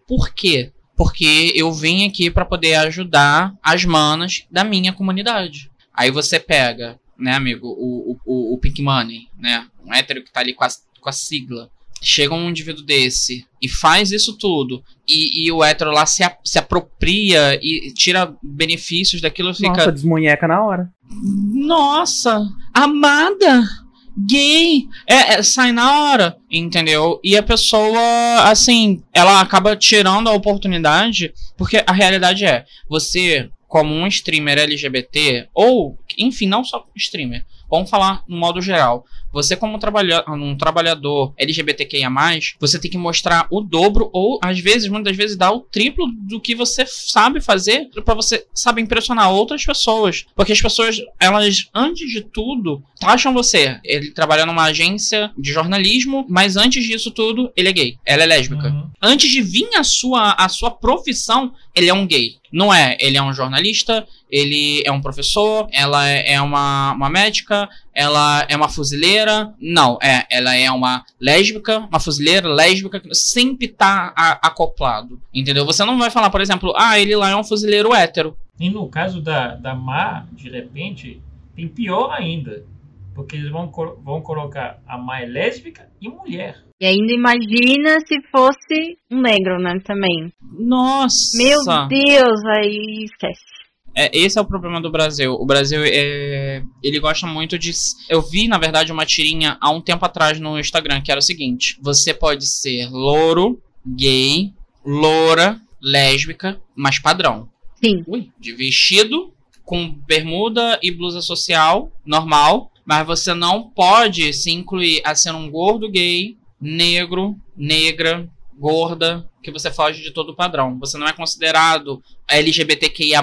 Por quê? porque eu vim aqui para poder ajudar as manas da minha comunidade. Aí você pega, né, amigo, o, o, o Pink Money, né, um hétero que tá ali com a, com a sigla. Chega um indivíduo desse e faz isso tudo, e, e o hétero lá se, a, se apropria e tira benefícios daquilo, fica. Nossa, desmunheca na hora. Nossa, amada! gay, é, é, sai na hora, entendeu? E a pessoa, assim, ela acaba tirando a oportunidade, porque a realidade é, você, como um streamer LGBT, ou, enfim, não só streamer, vamos falar no modo geral, você, como um, trabalha um trabalhador LGBTQIA, você tem que mostrar o dobro, ou às vezes, muitas vezes, dar o triplo do que você sabe fazer para você saber impressionar outras pessoas. Porque as pessoas, elas, antes de tudo, acham você. Ele trabalha numa agência de jornalismo, mas antes disso tudo, ele é gay. Ela é lésbica. Uhum. Antes de vir a sua, a sua profissão, ele é um gay. Não é, ele é um jornalista, ele é um professor, ela é uma, uma médica, ela é uma fuzileira. Não, é, ela é uma lésbica, uma fuzileira lésbica que sempre tá a, acoplado. Entendeu? Você não vai falar, por exemplo, ah, ele lá é um fuzileiro hétero. E no caso da, da Má, de repente, tem pior ainda. Porque eles vão, vão colocar a Má é lésbica e mulher. E ainda imagina se fosse um negro, né, também. Nossa! Meu Deus, aí esquece. É, esse é o problema do Brasil. O Brasil, é, ele gosta muito de... Eu vi, na verdade, uma tirinha há um tempo atrás no Instagram, que era o seguinte. Você pode ser louro, gay, loura, lésbica, mas padrão. Sim. Ui, de vestido, com bermuda e blusa social, normal. Mas você não pode se incluir a ser um gordo gay, negro, negra, gorda, que você foge de todo o padrão. Você não é considerado LGBTQIA+,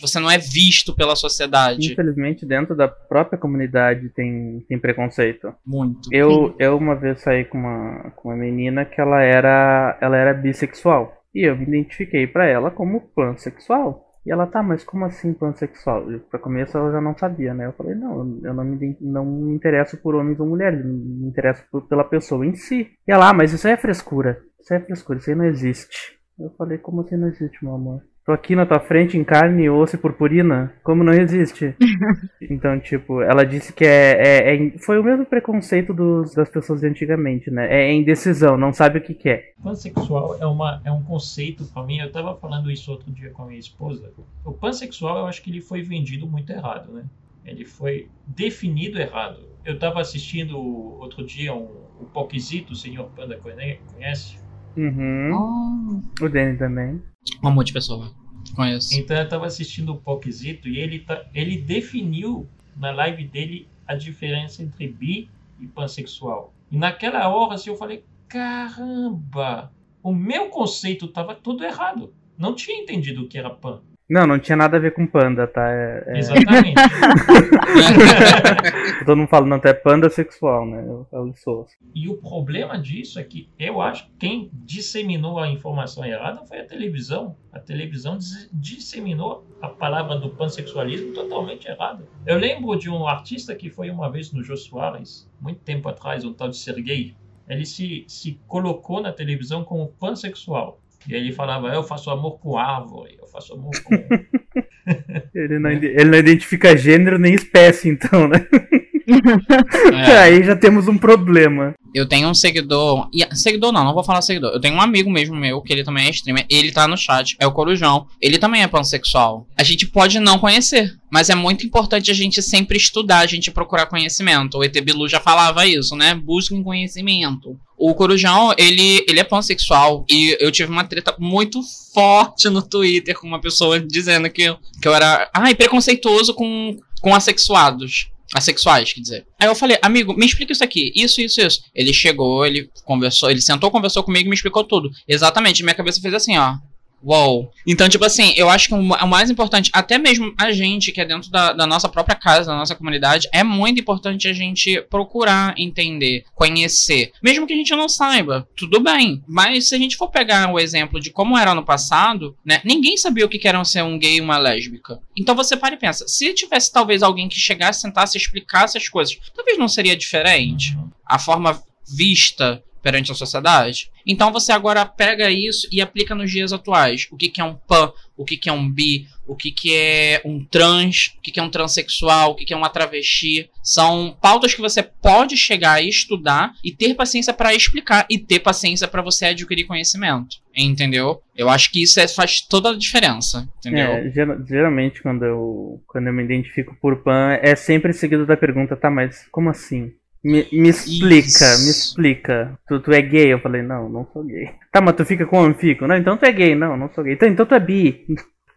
você não é visto pela sociedade. Infelizmente, dentro da própria comunidade tem, tem preconceito. Muito. Eu, eu uma vez saí com uma, com uma menina que ela era, ela era bissexual. E eu me identifiquei para ela como pansexual. E ela, tá, mas como assim pansexual? Pra começo ela já não sabia, né? Eu falei, não, eu não me, não me interesso por homens ou mulheres, me interesso por, pela pessoa em si. E ela, ah, mas isso aí é frescura. É frescura, isso aí não existe. Eu falei, como assim não existe, meu amor? Tô aqui na tua frente em carne, osso e purpurina? Como não existe? então, tipo, ela disse que é, é, é, Foi o mesmo preconceito dos, das pessoas de antigamente, né? É indecisão, não sabe o que quer. É. Pansexual é, uma, é um conceito para mim. Eu tava falando isso outro dia com a minha esposa. O pansexual, eu acho que ele foi vendido muito errado, né? Ele foi definido errado. Eu tava assistindo outro dia um, o Poquisito, o senhor Panda conhece? Uhum. Oh. O Danny também. Um amor de pessoa. Conheço. Então eu tava assistindo o Poquisito e ele, tá, ele definiu na live dele a diferença entre bi e pansexual. E naquela hora assim, eu falei: caramba, o meu conceito tava todo errado. Não tinha entendido o que era pan. Não, não tinha nada a ver com panda, tá? É, é... Exatamente. Todo mundo fala, não, tá, é panda sexual, né? Eu, eu sou. E o problema disso é que eu acho que quem disseminou a informação errada foi a televisão. A televisão disseminou a palavra do pansexualismo totalmente errada. Eu lembro de um artista que foi uma vez no Jô Soares, muito tempo atrás, um tal de Sergei. Ele se, se colocou na televisão como pansexual. E ele falava, eu faço amor com árvore, eu faço amor com. ele, não, ele não identifica gênero nem espécie, então, né? É. Aí já temos um problema. Eu tenho um seguidor. Seguidor não, não vou falar seguidor. Eu tenho um amigo mesmo meu, que ele também é streamer. Ele tá no chat, é o Corujão. Ele também é pansexual. A gente pode não conhecer, mas é muito importante a gente sempre estudar, a gente procurar conhecimento. O ET Bilu já falava isso, né? Busquem conhecimento. O Corujão, ele, ele é pansexual. E eu tive uma treta muito forte no Twitter com uma pessoa dizendo que, que eu era. Ai, preconceituoso com, com assexuados. Assexuais, quer dizer. Aí eu falei, amigo, me explica isso aqui, isso, isso, isso. Ele chegou, ele conversou, ele sentou, conversou comigo e me explicou tudo. Exatamente, minha cabeça fez assim, ó. Uou. Então, tipo assim, eu acho que o mais importante, até mesmo a gente que é dentro da, da, nossa própria casa, da nossa comunidade, é muito importante a gente procurar entender, conhecer. Mesmo que a gente não saiba, tudo bem. Mas se a gente for pegar o exemplo de como era no passado, né? Ninguém sabia o que era ser um gay e uma lésbica. Então você para e pensa, se tivesse talvez alguém que chegasse, sentasse e explicasse as coisas, talvez não seria diferente. Uhum. A forma vista perante a sociedade. Então você agora pega isso e aplica nos dias atuais. O que, que é um pan, o que, que é um bi, o que, que é um trans, o que, que é um transexual, o que, que é uma travesti. São pautas que você pode chegar e estudar e ter paciência para explicar e ter paciência para você adquirir conhecimento. Entendeu? Eu acho que isso é, faz toda a diferença. Entendeu? É, geralmente quando eu, quando eu me identifico por pan, é sempre seguido da pergunta, tá, mas como assim? Me, me explica, Isso. me explica. Tu, tu é gay? Eu falei, não, não sou gay. Tá, mas tu fica com homem? Fico. Não, então tu é gay. Não, não sou gay. Então, então tu é bi.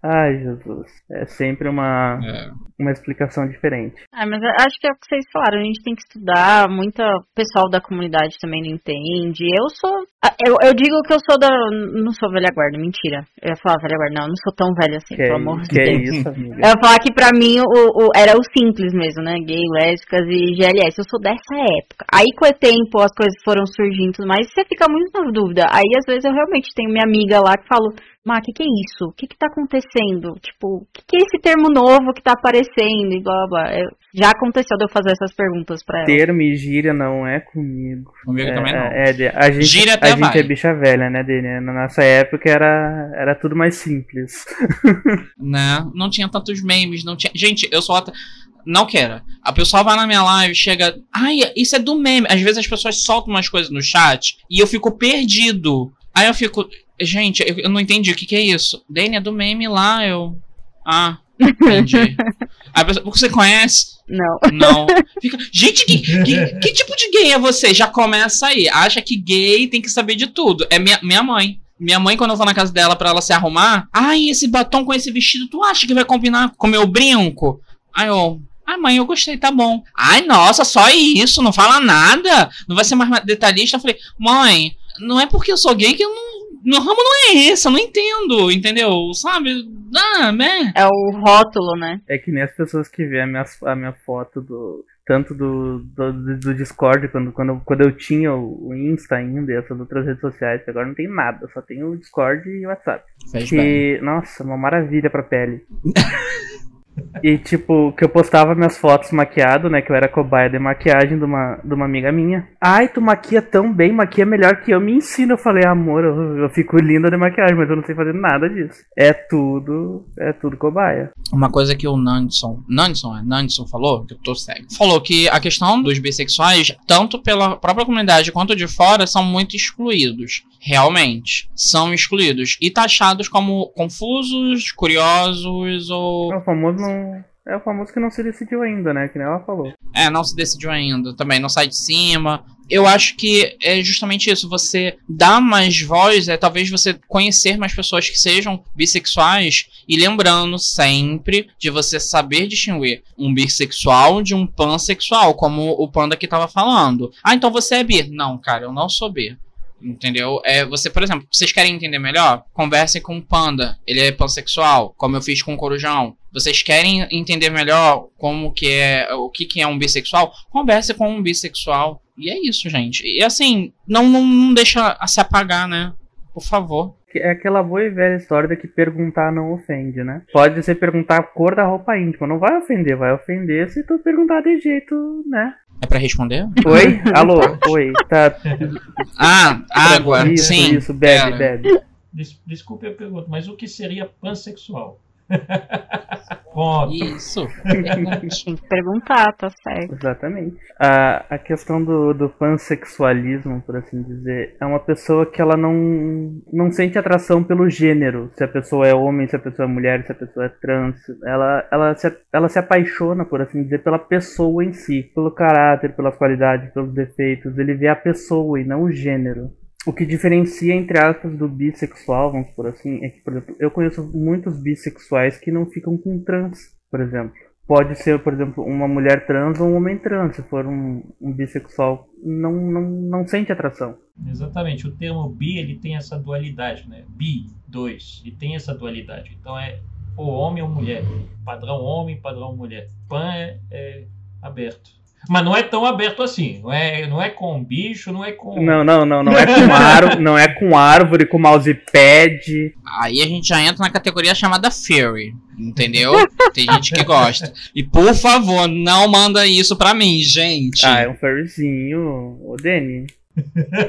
Ai, Jesus. É sempre uma, é. uma explicação diferente. Ah, mas acho que é o que vocês falaram. A gente tem que estudar. Muita pessoal da comunidade também não entende. Eu sou. Eu, eu digo que eu sou da. Não sou velha guarda, mentira. Eu ia falar velha guarda. Não, não sou tão velha assim, que pelo amor de Deus. É isso, amiga? Eu ia falar que pra mim o, o, era o simples mesmo, né? Gay, lésbicas e GLS. Eu sou dessa época. Aí com o tempo as coisas foram surgindo, mas você fica muito na dúvida. Aí às vezes eu realmente tenho minha amiga lá que falo. Mas o que, que, é isso? O que, que tá acontecendo? Tipo, o que, que, é esse termo novo que tá aparecendo? E blá blá. É, já aconteceu de eu fazer essas perguntas pra ela. Termo e gíria não é comigo. Comigo é, também não. É, é, a gente, gíria até a vai. gente é bicha velha, né, Dani? Na nossa época era, era tudo mais simples. Não, não tinha tantos memes, não tinha. Gente, eu só. Não quero. A pessoa vai na minha live, chega. Ai, isso é do meme. Às vezes as pessoas soltam umas coisas no chat e eu fico perdido. Aí eu fico. Gente, eu, eu não entendi o que, que é isso. Dani é do meme lá, eu. Ah, entendi. Aí a pessoa, você conhece? Não. Não. Fica, gente, que, que, que, tipo de gay é você? Já começa aí. Acha que gay tem que saber de tudo. É minha, minha mãe. Minha mãe, quando eu vou na casa dela pra ela se arrumar, ai, esse batom com esse vestido, tu acha que vai combinar com meu brinco? Aí eu, Ai, mãe, eu gostei, tá bom. Ai, nossa, só isso, não fala nada. Não vai ser mais detalhista. Eu falei, mãe, não é porque eu sou gay que eu não meu ramo não é esse, eu não entendo, entendeu? Sabe? Ah, né? É o rótulo, né? É que nem as pessoas que vêem a minha, a minha foto do. Tanto do, do, do Discord, quando, quando, quando eu tinha o Insta ainda e essas outras redes sociais, que agora não tem nada, só tem o Discord e o WhatsApp. Que, bem. nossa, uma maravilha pra pele. E tipo, que eu postava minhas fotos maquiado, né? Que eu era cobaia de maquiagem de uma, de uma amiga minha. Ai, tu maquia tão bem, maquia melhor que eu. Me ensina. Eu falei, amor, eu, eu fico linda de maquiagem, mas eu não sei fazer nada disso. É tudo, é tudo cobaia. Uma coisa que o Nanson, Nanson, é, Nanson falou, que eu tô cego, falou que a questão dos bissexuais, tanto pela própria comunidade quanto de fora, são muito excluídos. Realmente, são excluídos e taxados como confusos, curiosos ou. É o famoso não. É o famoso que não se decidiu ainda, né? Que nem ela falou. É, não se decidiu ainda. Também não sai de cima. Eu acho que é justamente isso. Você dá mais voz, é talvez você conhecer mais pessoas que sejam bissexuais. E lembrando sempre de você saber distinguir um bissexual de um pansexual, como o panda que tava falando. Ah, então você é bi. Não, cara, eu não sou bi. Entendeu? É, você, por exemplo, vocês querem entender melhor? Conversem com o Panda. Ele é pansexual, como eu fiz com o Corujão. Vocês querem entender melhor como que é, o que, que é um bissexual? Converse com um bissexual. E é isso, gente. E assim, não, não, não deixa se apagar, né? Por favor. É aquela boa e velha história de que perguntar não ofende, né? Pode ser perguntar a cor da roupa íntima, não vai ofender, vai ofender se tu perguntar de jeito, né? É pra responder? Oi? Alô? Oi? Tá. Ah, água. Isso, Sim. isso, bebe, Era. bebe. Des- Desculpe a pergunta, mas o que seria pansexual? Ponto. Isso. Tem que perguntar, tá certo. Exatamente. A, a questão do, do pansexualismo, por assim dizer, é uma pessoa que ela não, não sente atração pelo gênero. Se a pessoa é homem, se a pessoa é mulher, se a pessoa é trans. Ela, ela, se, ela se apaixona, por assim dizer, pela pessoa em si. Pelo caráter, pelas qualidades, pelos defeitos. Ele vê a pessoa e não o gênero. O que diferencia, entre aspas, do bissexual, vamos por assim, é que, por exemplo, eu conheço muitos bissexuais que não ficam com trans, por exemplo. Pode ser, por exemplo, uma mulher trans ou um homem trans. Se for um, um bissexual, não, não, não sente atração. Exatamente. O termo bi ele tem essa dualidade, né? Bi, dois, e tem essa dualidade. Então é ou homem ou mulher. Padrão homem, padrão mulher. Pan é, é aberto. Mas não é tão aberto assim. Não é, não é com bicho, não é com. Não, não, não, não é com árvore, não é com árvore, com mousepad. Aí a gente já entra na categoria chamada Fairy, entendeu? Tem gente que gosta. E por favor, não manda isso pra mim, gente. Ah, é um furryzinho. Ô, Dani.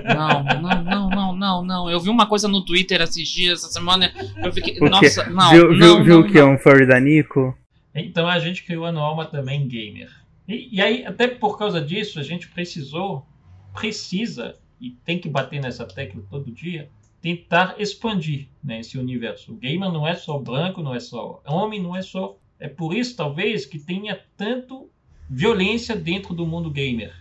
Não, não, não, não, não, não. Eu vi uma coisa no Twitter esses dias, essa semana. Eu fiquei. Nossa, não. viu não, viu, não, viu não. que é um furry da Nico? Então a gente criou a Noalma também gamer. E, e aí, até por causa disso, a gente precisou, precisa, e tem que bater nessa tecla todo dia, tentar expandir né, esse universo. O gamer não é só branco, não é só homem, não é só. É por isso, talvez, que tenha tanto violência dentro do mundo gamer.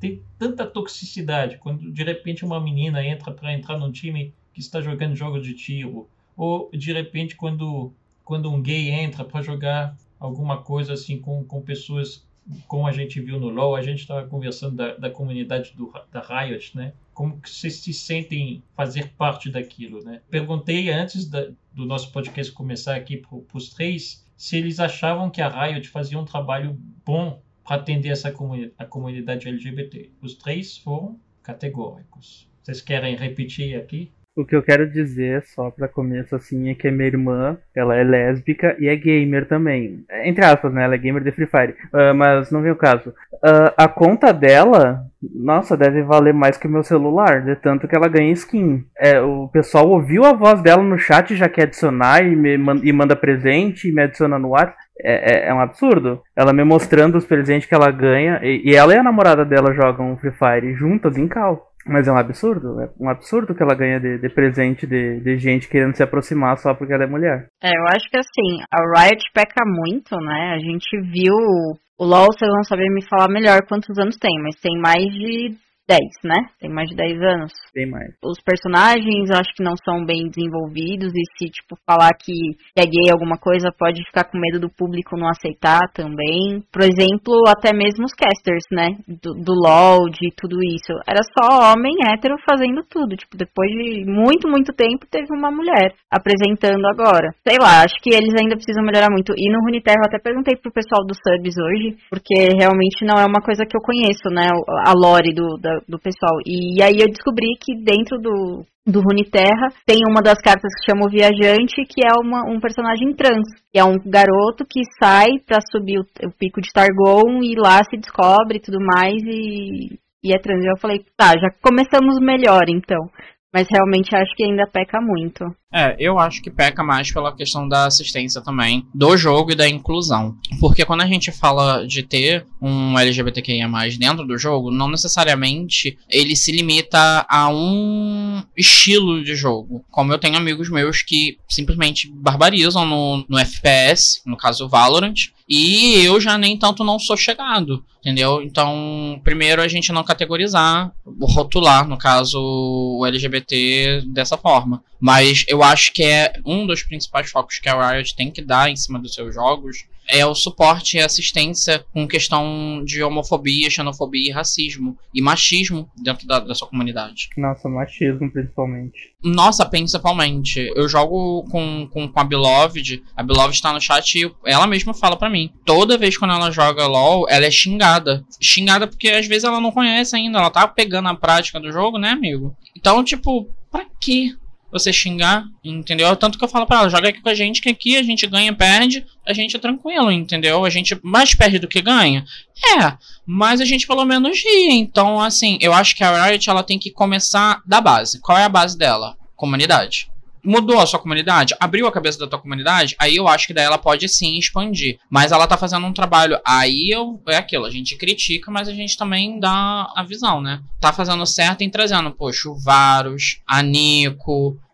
Tem tanta toxicidade quando de repente uma menina entra para entrar num time que está jogando jogos de tiro, ou de repente quando, quando um gay entra para jogar alguma coisa assim com, com pessoas como a gente viu no LoL, a gente estava conversando da, da comunidade do, da Riot, né? Como que vocês se sentem fazer parte daquilo, né? Perguntei antes da, do nosso podcast começar aqui para os três se eles achavam que a Riot fazia um trabalho bom para atender essa comuni a comunidade LGBT. Os três foram categóricos. Vocês querem repetir aqui? O que eu quero dizer, só pra começo assim, é que a minha irmã, ela é lésbica e é gamer também. Entre aspas, né? Ela é gamer de Free Fire. Ah, mas não vem o caso. Ah, a conta dela, nossa, deve valer mais que o meu celular, de tanto que ela ganha skin. É, o pessoal ouviu a voz dela no chat, já quer adicionar e, me e manda presente e me adiciona no WhatsApp. É, é- é um absurdo. Ela me mostrando os presentes que ela ganha. E, e ela e a namorada dela jogam Free Fire juntas em cal. Mas é um absurdo. É um absurdo que ela ganha de, de presente de, de gente querendo se aproximar só porque ela é mulher. É, eu acho que assim, a Riot peca muito, né? A gente viu o LoL, vocês vão saber me falar melhor quantos anos tem, mas tem mais de 10, né? Tem mais de 10 anos. Bem mais. Os personagens eu acho que não são bem desenvolvidos e se, tipo, falar que é gay alguma coisa, pode ficar com medo do público não aceitar também. Por exemplo, até mesmo os casters, né? Do, do LoL, de tudo isso. Era só homem hétero fazendo tudo. Tipo, depois de muito, muito tempo, teve uma mulher apresentando agora. Sei lá, acho que eles ainda precisam melhorar muito. E no Runeterra eu até perguntei pro pessoal dos subs hoje, porque realmente não é uma coisa que eu conheço, né? A lore do, da- do pessoal. E aí eu descobri que dentro do, do Runeterra tem uma das cartas que chama o Viajante, que é uma, um personagem trans. Que é um garoto que sai pra subir o, o pico de Targon e lá se descobre e tudo mais e, e é trans. Eu falei, tá, já começamos melhor então. Mas realmente acho que ainda peca muito. É, eu acho que peca mais pela questão da assistência também, do jogo e da inclusão. Porque quando a gente fala de ter um LGBTQIA dentro do jogo, não necessariamente ele se limita a um estilo de jogo. Como eu tenho amigos meus que simplesmente barbarizam no, no FPS, no caso Valorant, e eu já nem tanto não sou chegado, entendeu? Então, primeiro a gente não categorizar, rotular, no caso, o LGBT dessa forma. Mas eu acho que é um dos principais focos que a Riot tem que dar em cima dos seus jogos é o suporte e assistência com questão de homofobia, xenofobia e racismo e machismo dentro da, da sua comunidade. Nossa, machismo principalmente. Nossa, principalmente. Eu jogo com, com, com a Beloved. A Beloved tá no chat e ela mesma fala pra mim. Toda vez quando ela joga LOL, ela é xingada. Xingada porque às vezes ela não conhece ainda. Ela tá pegando a prática do jogo, né, amigo? Então, tipo, pra quê? Você xingar, entendeu? Tanto que eu falo pra ela, joga aqui com a gente, que aqui a gente ganha, perde, a gente é tranquilo, entendeu? A gente mais perde do que ganha. É, mas a gente pelo menos ri. Então, assim, eu acho que a Riot ela tem que começar da base. Qual é a base dela? Comunidade. Mudou a sua comunidade? Abriu a cabeça da tua comunidade? Aí eu acho que daí ela pode sim expandir. Mas ela tá fazendo um trabalho. Aí eu, é aquilo, a gente critica, mas a gente também dá a visão, né? Tá fazendo certo em trazendo, poxa, o Varus,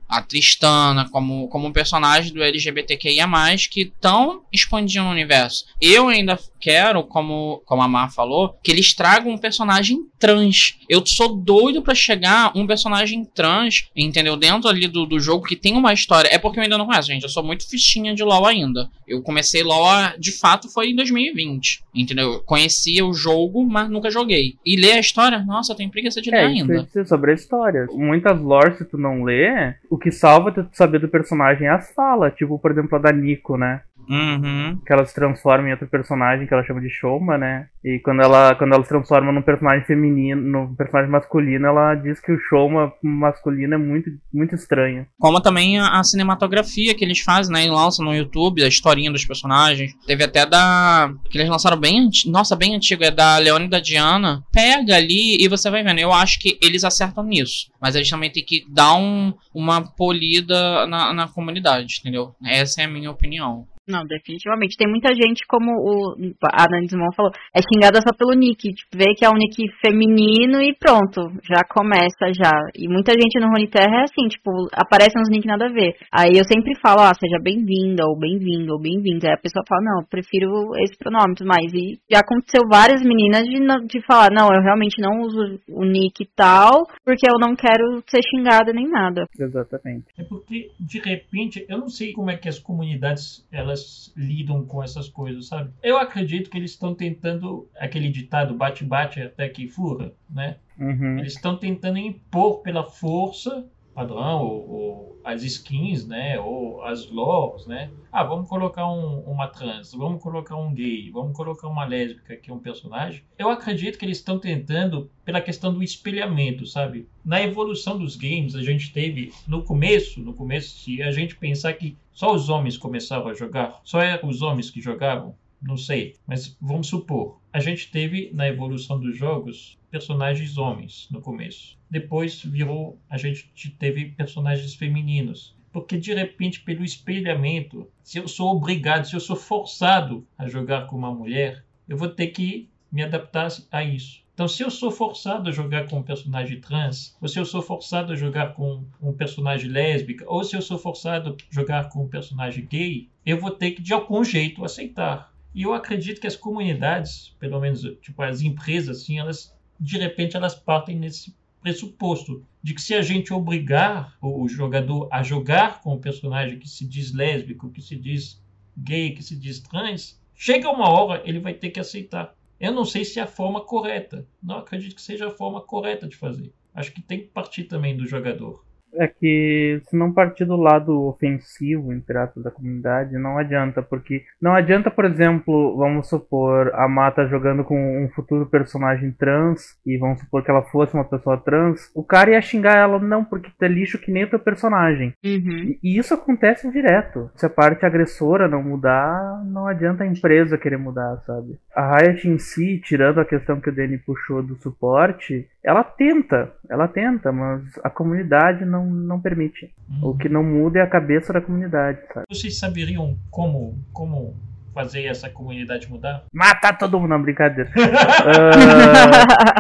a Tristana como, como um personagem do LGBTQIA+, que estão expandindo o universo. Eu ainda quero, como, como a Mar falou, que eles tragam um personagem trans. Eu sou doido pra chegar um personagem trans, entendeu? Dentro ali do, do jogo que tem uma história. É porque eu ainda não conheço, gente. Eu sou muito fichinha de LoL ainda. Eu comecei LoL, de fato, foi em 2020, entendeu? Eu conhecia o jogo, mas nunca joguei. E ler a história, nossa, eu tenho preguiça de ler É, isso ainda. dizer sobre a história. Muitas lores, se tu não lê, o que salva tu saber do personagem é as falas. Tipo, por exemplo, a da Nico, né? Uhum. Que ela se transforma em outro personagem que ela chama de Shoma, né? E quando ela, quando ela se transforma num personagem feminino, num personagem masculino, ela diz que o Shoma masculino é muito, muito estranho. Como também a, a cinematografia que eles fazem, né? E lançam no YouTube, a historinha dos personagens. Teve até da. que eles lançaram bem. Nossa, bem antigo, é da Leone e da Diana. Pega ali e você vai vendo. Eu acho que eles acertam nisso. Mas eles também têm que dar um, uma polida na, na comunidade, entendeu? Essa é a minha opinião. Não, definitivamente. Tem muita gente, como o, a Ana Desmond falou, é xingada só pelo nick. Tipo, vê que é um nick feminino e pronto, já começa já. E muita gente no Rony Terra é assim, tipo, aparece uns nick nada a ver. Aí eu sempre falo, ah, seja bem-vinda, ou bem-vindo, ou bem-vindo. Aí a pessoa fala, não, eu prefiro esse pronome, e mais. E já aconteceu várias meninas de, não- de falar, não, eu realmente não uso o nick e tal, porque eu não quero ser xingada nem nada. Exatamente. É porque, de repente, eu não sei como é que as comunidades elas lidam com essas coisas, sabe? Eu acredito que eles estão tentando aquele ditado bate-bate até que fura, né? Uhum. Eles estão tentando impor pela força padrão, ou, ou as skins, né? Ou as lores, né? Ah, vamos colocar um- uma trans, vamos colocar um gay, vamos colocar uma lésbica é um personagem. Eu acredito que eles estão tentando pela questão do espelhamento, sabe? Na evolução dos games, a gente teve no começo, no começo, se a gente pensar que só os homens começaram a jogar, só eram os homens que jogavam, não sei, mas vamos supor, a gente teve na evolução dos jogos personagens homens no começo. Depois virou, a gente teve personagens femininos. Porque de repente, pelo espelhamento, se eu sou obrigado, se eu sou forçado a jogar com uma mulher, eu vou ter que me adaptar a isso. Então, se eu sou forçado a jogar com um personagem trans, ou se eu sou forçado a jogar com um personagem lésbica, ou se eu sou forçado a jogar com um personagem gay, eu vou ter que, de algum jeito, aceitar. E eu acredito que as comunidades, pelo menos tipo as empresas, assim, elas de repente elas partem nesse pressuposto de que se a gente obrigar o o jogador a jogar com um personagem que se diz lésbico, que se diz gay, que se diz trans, chega uma hora ele vai ter que aceitar. Eu não sei se é a forma correta. Não acredito que seja a forma correta de fazer. Acho que tem que partir também do jogador. É que se não partir do lado ofensivo, entre aspas, da comunidade, não adianta, porque não adianta, por exemplo, vamos supor, a Mata jogando com um futuro personagem trans, e vamos supor que ela fosse uma pessoa trans, o cara ia xingar ela, não, porque tu é lixo que nem o teu personagem. Uhum. E e isso acontece direto. Se a parte agressora não mudar, não adianta a empresa querer mudar, sabe? A Riot em si, tirando a questão que o Danny puxou do suporte, ela tenta, ela tenta, mas a comunidade não, não permite. O que não muda é a cabeça da comunidade, sabe? Vocês saberiam como, como fazer essa comunidade mudar? Matar todo mundo, não, brincadeira.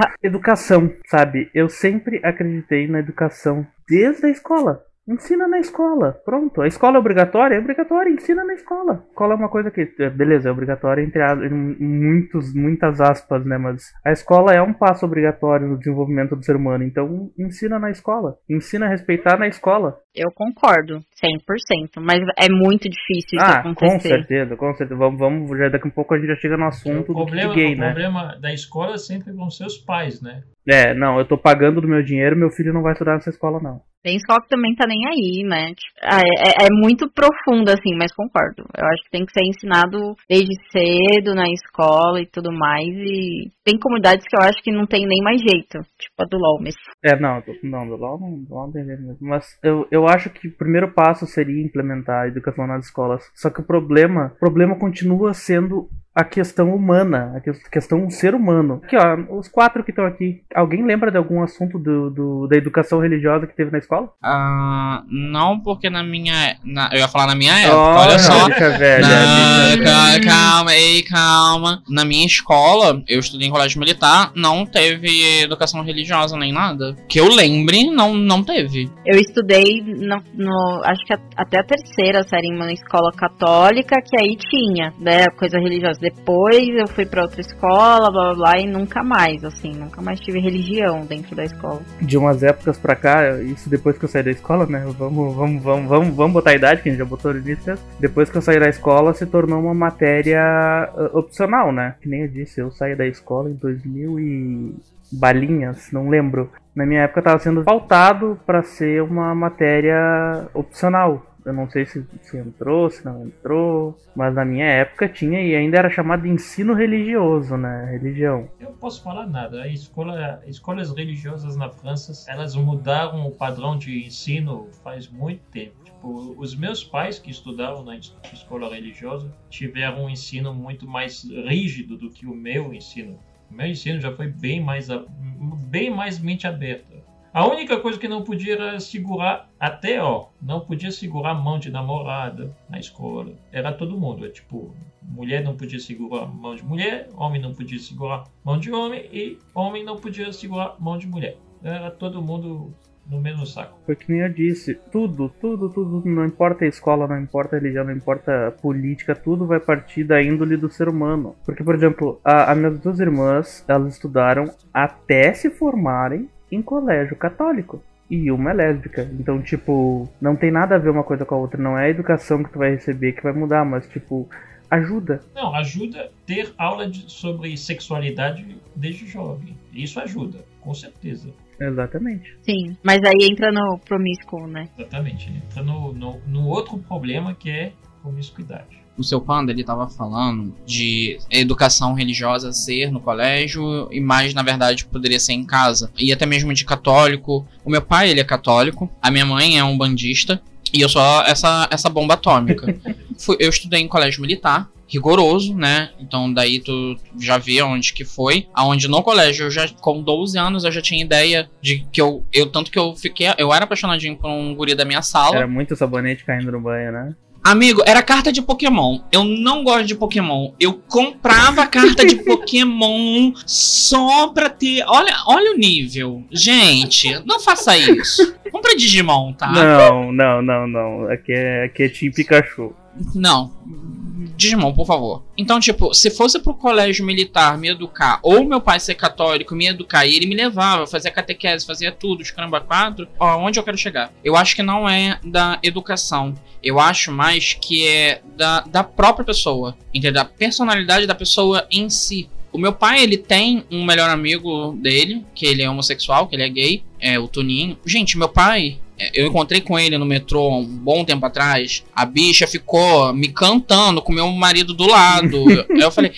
Ah, educação, sabe? Eu sempre acreditei na educação desde a escola. Ensina na escola. Pronto. A escola é obrigatória? É obrigatória. Ensina na escola. Escola é uma coisa que, é, beleza, é obrigatória entre muitos, muitas aspas, né? Mas a escola é um passo obrigatório no desenvolvimento do ser humano. Então, ensina na escola. Ensina a respeitar na escola. Eu concordo, 100%, mas é muito difícil isso ah, com acontecer. certeza, com certeza. Vamos, vamos, já daqui a pouco a gente já chega no assunto o do problema, kit gay, o né? problema da escola sempre vão ser os pais, né? É, não, eu tô pagando do meu dinheiro, meu filho não vai estudar nessa escola, não. Tem escola que também tá nem aí, né? Tipo, ah, é, é muito profundo, assim, mas concordo. Eu acho que tem que ser ensinado desde cedo na escola e tudo mais. E tem comunidades que eu acho que não tem nem mais jeito. Tipo a do LOL mesmo. É, não, do- não, do LOL não, do LOL não tem jeito mesmo. Mas eu, eu acho que o primeiro passo seria implementar a educação nas escolas. Só que o problema, o problema continua sendo a questão humana, a que- questão ser humano. Aqui, ó, os quatro que estão aqui. Alguém lembra de algum assunto do, do- da educação religiosa que teve na escola? Ah, não, porque na minha. na- eu ia falar na minha época, olha Olha, só. Bicha velha, bicha ca- calma, ei, calma. Na minha escola, eu estudei em colégio militar, não teve educação religiosa nem nada. Que eu lembre, não, não teve. Eu estudei, no, no- acho que até a terceira série em uma escola católica, que aí tinha, né, coisa religiosa. Depois eu fui pra outra escola, blá blá blá, e nunca mais, assim, nunca mais tive religião dentro da escola. de umas épocas pra cá, isso depois que eu saí da escola, né? Vamos, vamos, vamos, vamos, vamos botar a idade, que a gente já botou no início. Depois que eu saí da escola, se tornou uma matéria ah, opcional, né? Que nem eu disse, eu saí da escola em 2000 e balinhas, não lembro. Na minha época tava sendo pautado pra ser uma matéria opcional. Eu não sei se, se entrou, se não entrou, mas na minha época tinha e ainda era chamado de ensino religioso, né? Religião. Eu posso falar nada. A escola, escolas religiosas na França, elas mudaram o padrão de ensino faz muito tempo. Tipo, os meus pais que estudaram na escola religiosa tiveram um ensino muito mais rígido do que o meu ensino. O meu ensino já foi bem mais, bem mais mente aberta. A única coisa que não podia era segurar, até ó, não podia segurar a mão de namorada na escola. Era todo mundo, é tipo, mulher não podia segurar a mão de mulher, homem não podia segurar a mão de homem e homem não podia segurar a mão de mulher. Era todo mundo no mesmo saco. Foi que nem eu disse, tudo, tudo, tudo, não importa a escola, não importa a religião, não importa a política, tudo vai partir da índole do ser humano. Porque, por exemplo, as minhas duas irmãs, elas estudaram até se formarem em colégio católico. E uma é lésbica. Então, tipo, não tem nada a ver uma coisa com a outra. Não é a educação que tu vai receber que vai mudar, mas, tipo, ajuda. Não, ajuda ter aula de, sobre sexualidade desde jovem. Isso ajuda, com certeza. Exatamente. Sim, mas aí entra no promíscuo, né? Exatamente. Entra no, no, no outro problema que é promiscuidade o seu panda ele estava falando de educação religiosa ser no colégio e mais na verdade poderia ser em casa e até mesmo de católico. O meu pai ele é católico, a minha mãe é um bandista e eu sou essa essa bomba atômica. Fui, eu estudei em colégio militar rigoroso, né? Então daí tu já vê onde que foi. Aonde no colégio eu já com 12 anos eu já tinha ideia de que eu eu tanto que eu fiquei eu era apaixonadinho por um guri da minha sala. Era muito sabonete caindo no banho, né? Amigo, era carta de Pokémon. Eu não gosto de Pokémon. Eu comprava carta de Pokémon só pra ter. Olha, olha o nível. Gente, não faça isso. Compra Digimon, tá? Não, não, não, não. Aqui é, aqui é Team Pikachu. Não. Digimon, por favor. Então, tipo, se fosse pro colégio militar me educar, ou meu pai ser católico me educar e ele me levava, fazia catequese, fazia tudo, os caramba quatro, ó, onde eu quero chegar? Eu acho que não é da educação. Eu acho mais que é da, da própria pessoa, entendeu? Da personalidade da pessoa em si. O meu pai, ele tem um melhor amigo dele, que ele é homossexual, que ele é gay, é o Toninho. Gente, meu pai, é, eu encontrei com ele no metrô um bom tempo atrás. A bicha ficou me cantando com meu marido do lado. eu falei: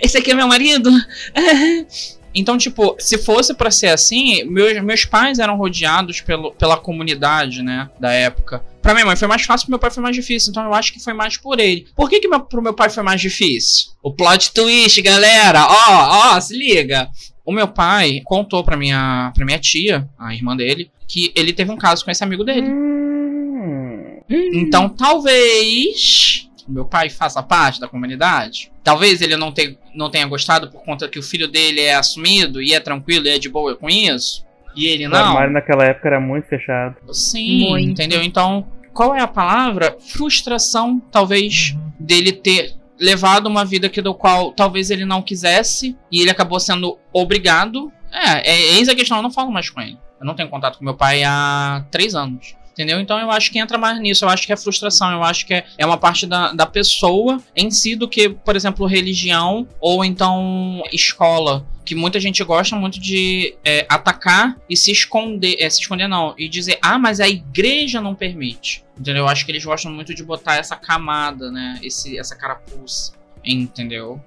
Esse aqui é meu marido? Então, tipo, se fosse para ser assim, meus, meus pais eram rodeados pelo, pela comunidade, né, da época. Pra minha mãe foi mais fácil, pro meu pai foi mais difícil. Então eu acho que foi mais por ele. Por que que meu, pro meu pai foi mais difícil? O plot twist, galera! Ó, ó, se liga! O meu pai contou pra minha, pra minha tia, a irmã dele, que ele teve um caso com esse amigo dele. Hum. Então talvez meu pai faça parte da comunidade. Talvez ele não, te, não tenha gostado por conta que o filho dele é assumido e é tranquilo e é de boa com isso. E ele não. O armário naquela época era muito fechado. Sim, muito. entendeu? Então, qual é a palavra? Frustração, talvez, uhum. dele ter levado uma vida que do qual talvez ele não quisesse e ele acabou sendo obrigado. É, é eis a questão, eu não falo mais com ele. Eu não tenho contato com meu pai há três anos entendeu? Então eu acho que entra mais nisso, eu acho que é frustração, eu acho que é, é uma parte da, da pessoa em si do que, por exemplo, religião ou então escola. Que muita gente gosta muito de é, atacar e se esconder, é, se esconder não, e dizer, ah, mas a igreja não permite. Entendeu? Eu acho que eles gostam muito de botar essa camada, né? Esse, essa carapuça. Entendeu?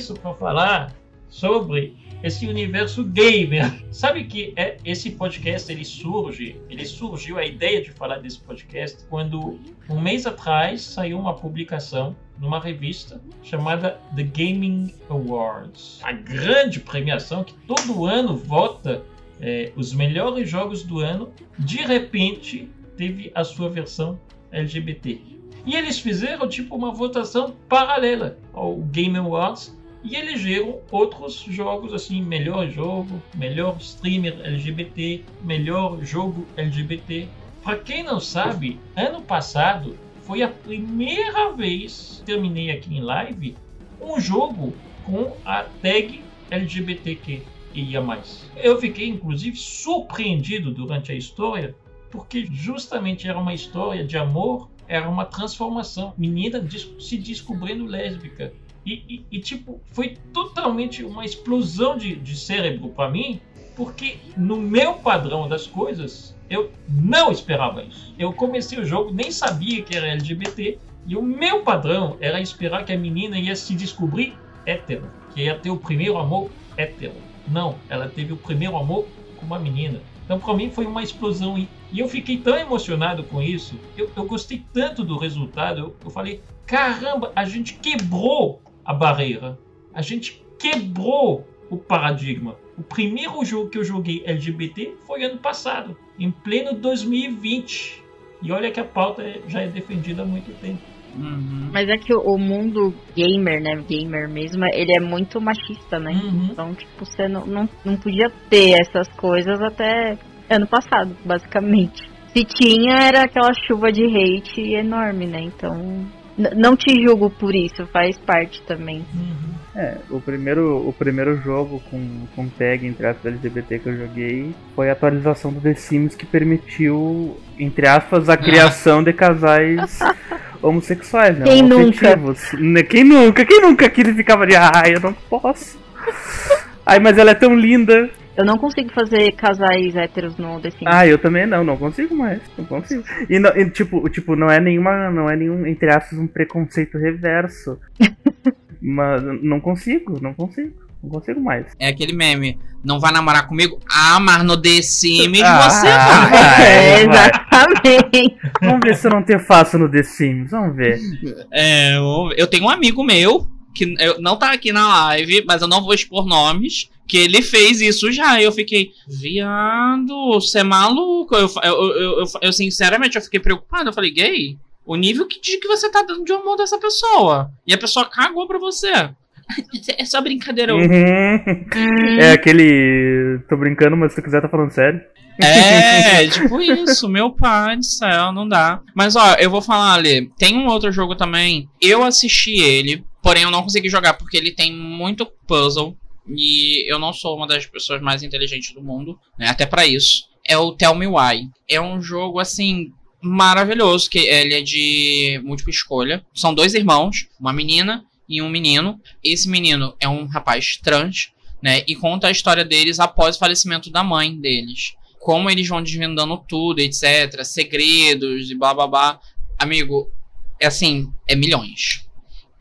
Isso para falar sobre esse universo gamer. Sabe que é, esse podcast ele surge, ele surgiu a ideia de falar desse podcast quando um mês atrás saiu uma publicação numa revista chamada The Gaming Awards, a grande premiação que todo ano vota é, os melhores jogos do ano. De repente teve a sua versão LGBT. E eles fizeram tipo uma votação paralela ao Game Awards e elegeram outros jogos assim, melhor jogo, melhor streamer LGBT, melhor jogo LGBT. Para quem não sabe, ano passado foi a primeira vez, terminei aqui em live, um jogo com a tag LGBTQ ia mais. Eu fiquei inclusive surpreendido durante a história, porque justamente era uma história de amor, era uma transformação, menina se descobrindo lésbica. E, e, e tipo, foi totalmente uma explosão de, de cérebro para mim, porque no meu padrão das coisas, eu não esperava isso. Eu comecei o jogo, nem sabia que era LGBT, e o meu padrão era esperar que a menina ia se descobrir hétero, que ia ter o primeiro amor hétero. Não, ela teve o primeiro amor com uma menina. Então, para mim, foi uma explosão. E, eu fiquei tão emocionado com isso. Eu, eu gostei tanto do resultado. Eu, eu falei: caramba, a gente quebrou a barreira. A gente quebrou o paradigma. O primeiro jogo que eu joguei LGBT foi ano passado, em pleno 2020. E olha que a pauta já é defendida há muito tempo. Uhum. Mas é que o mundo gamer, né? Gamer mesmo, ele é muito machista, né? Uhum. Então, tipo, você não, não, não podia ter essas coisas até ano passado, basicamente. Se tinha, era aquela chuva de hate enorme, né? Então, não te julgo por isso, faz parte também. Uhum. É, o primeiro, o primeiro jogo com, com tag entre aspas LGBT que eu joguei foi a atualização do The Sims que permitiu, entre aspas, a criação de casais homossexuais, né? Quem nunca? Né, quem nunca? Quem nunca que ele ficava ali, ai, eu não posso. Ai, mas ela é tão linda. Eu não consigo fazer casais héteros no The Sims. Ah, eu também não, não consigo mais. Não consigo. E, não, e, tipo, tipo, não é nenhuma, não é nenhum, entre aspas, um preconceito reverso. Mas não consigo, não consigo. Não consigo mais. É aquele meme. Não vai namorar comigo? Ah, mas no The Sims ah, você vai. É, exatamente. Vamos ver se eu não te faço no The Sims. Vamos ver. É, eu tenho um amigo meu que não tá aqui na live, mas eu não vou expor nomes. Que ele fez isso já. Eu fiquei, viado, você é maluco. Eu, eu, eu, eu, eu sinceramente, eu fiquei preocupado. Eu falei, gay? O nível que, de que você tá dando de amor dessa pessoa. E a pessoa cagou pra você. É só brincadeira. Uhum. É aquele. Tô brincando, mas se tu quiser tá falando sério. É, tipo isso, meu pai do céu, não dá. Mas ó, eu vou falar ali, tem um outro jogo também. Eu assisti ele, porém eu não consegui jogar porque ele tem muito puzzle. E eu não sou uma das pessoas mais inteligentes do mundo, né? Até para isso. É o Tell Me Why. É um jogo assim maravilhoso, que ele é de múltipla escolha. São dois irmãos, uma menina e um menino. Esse menino é um rapaz trans, né? E conta a história deles após o falecimento da mãe deles. Como eles vão desvendando tudo, etc. Segredos e blá blá blá. Amigo, é assim, é milhões.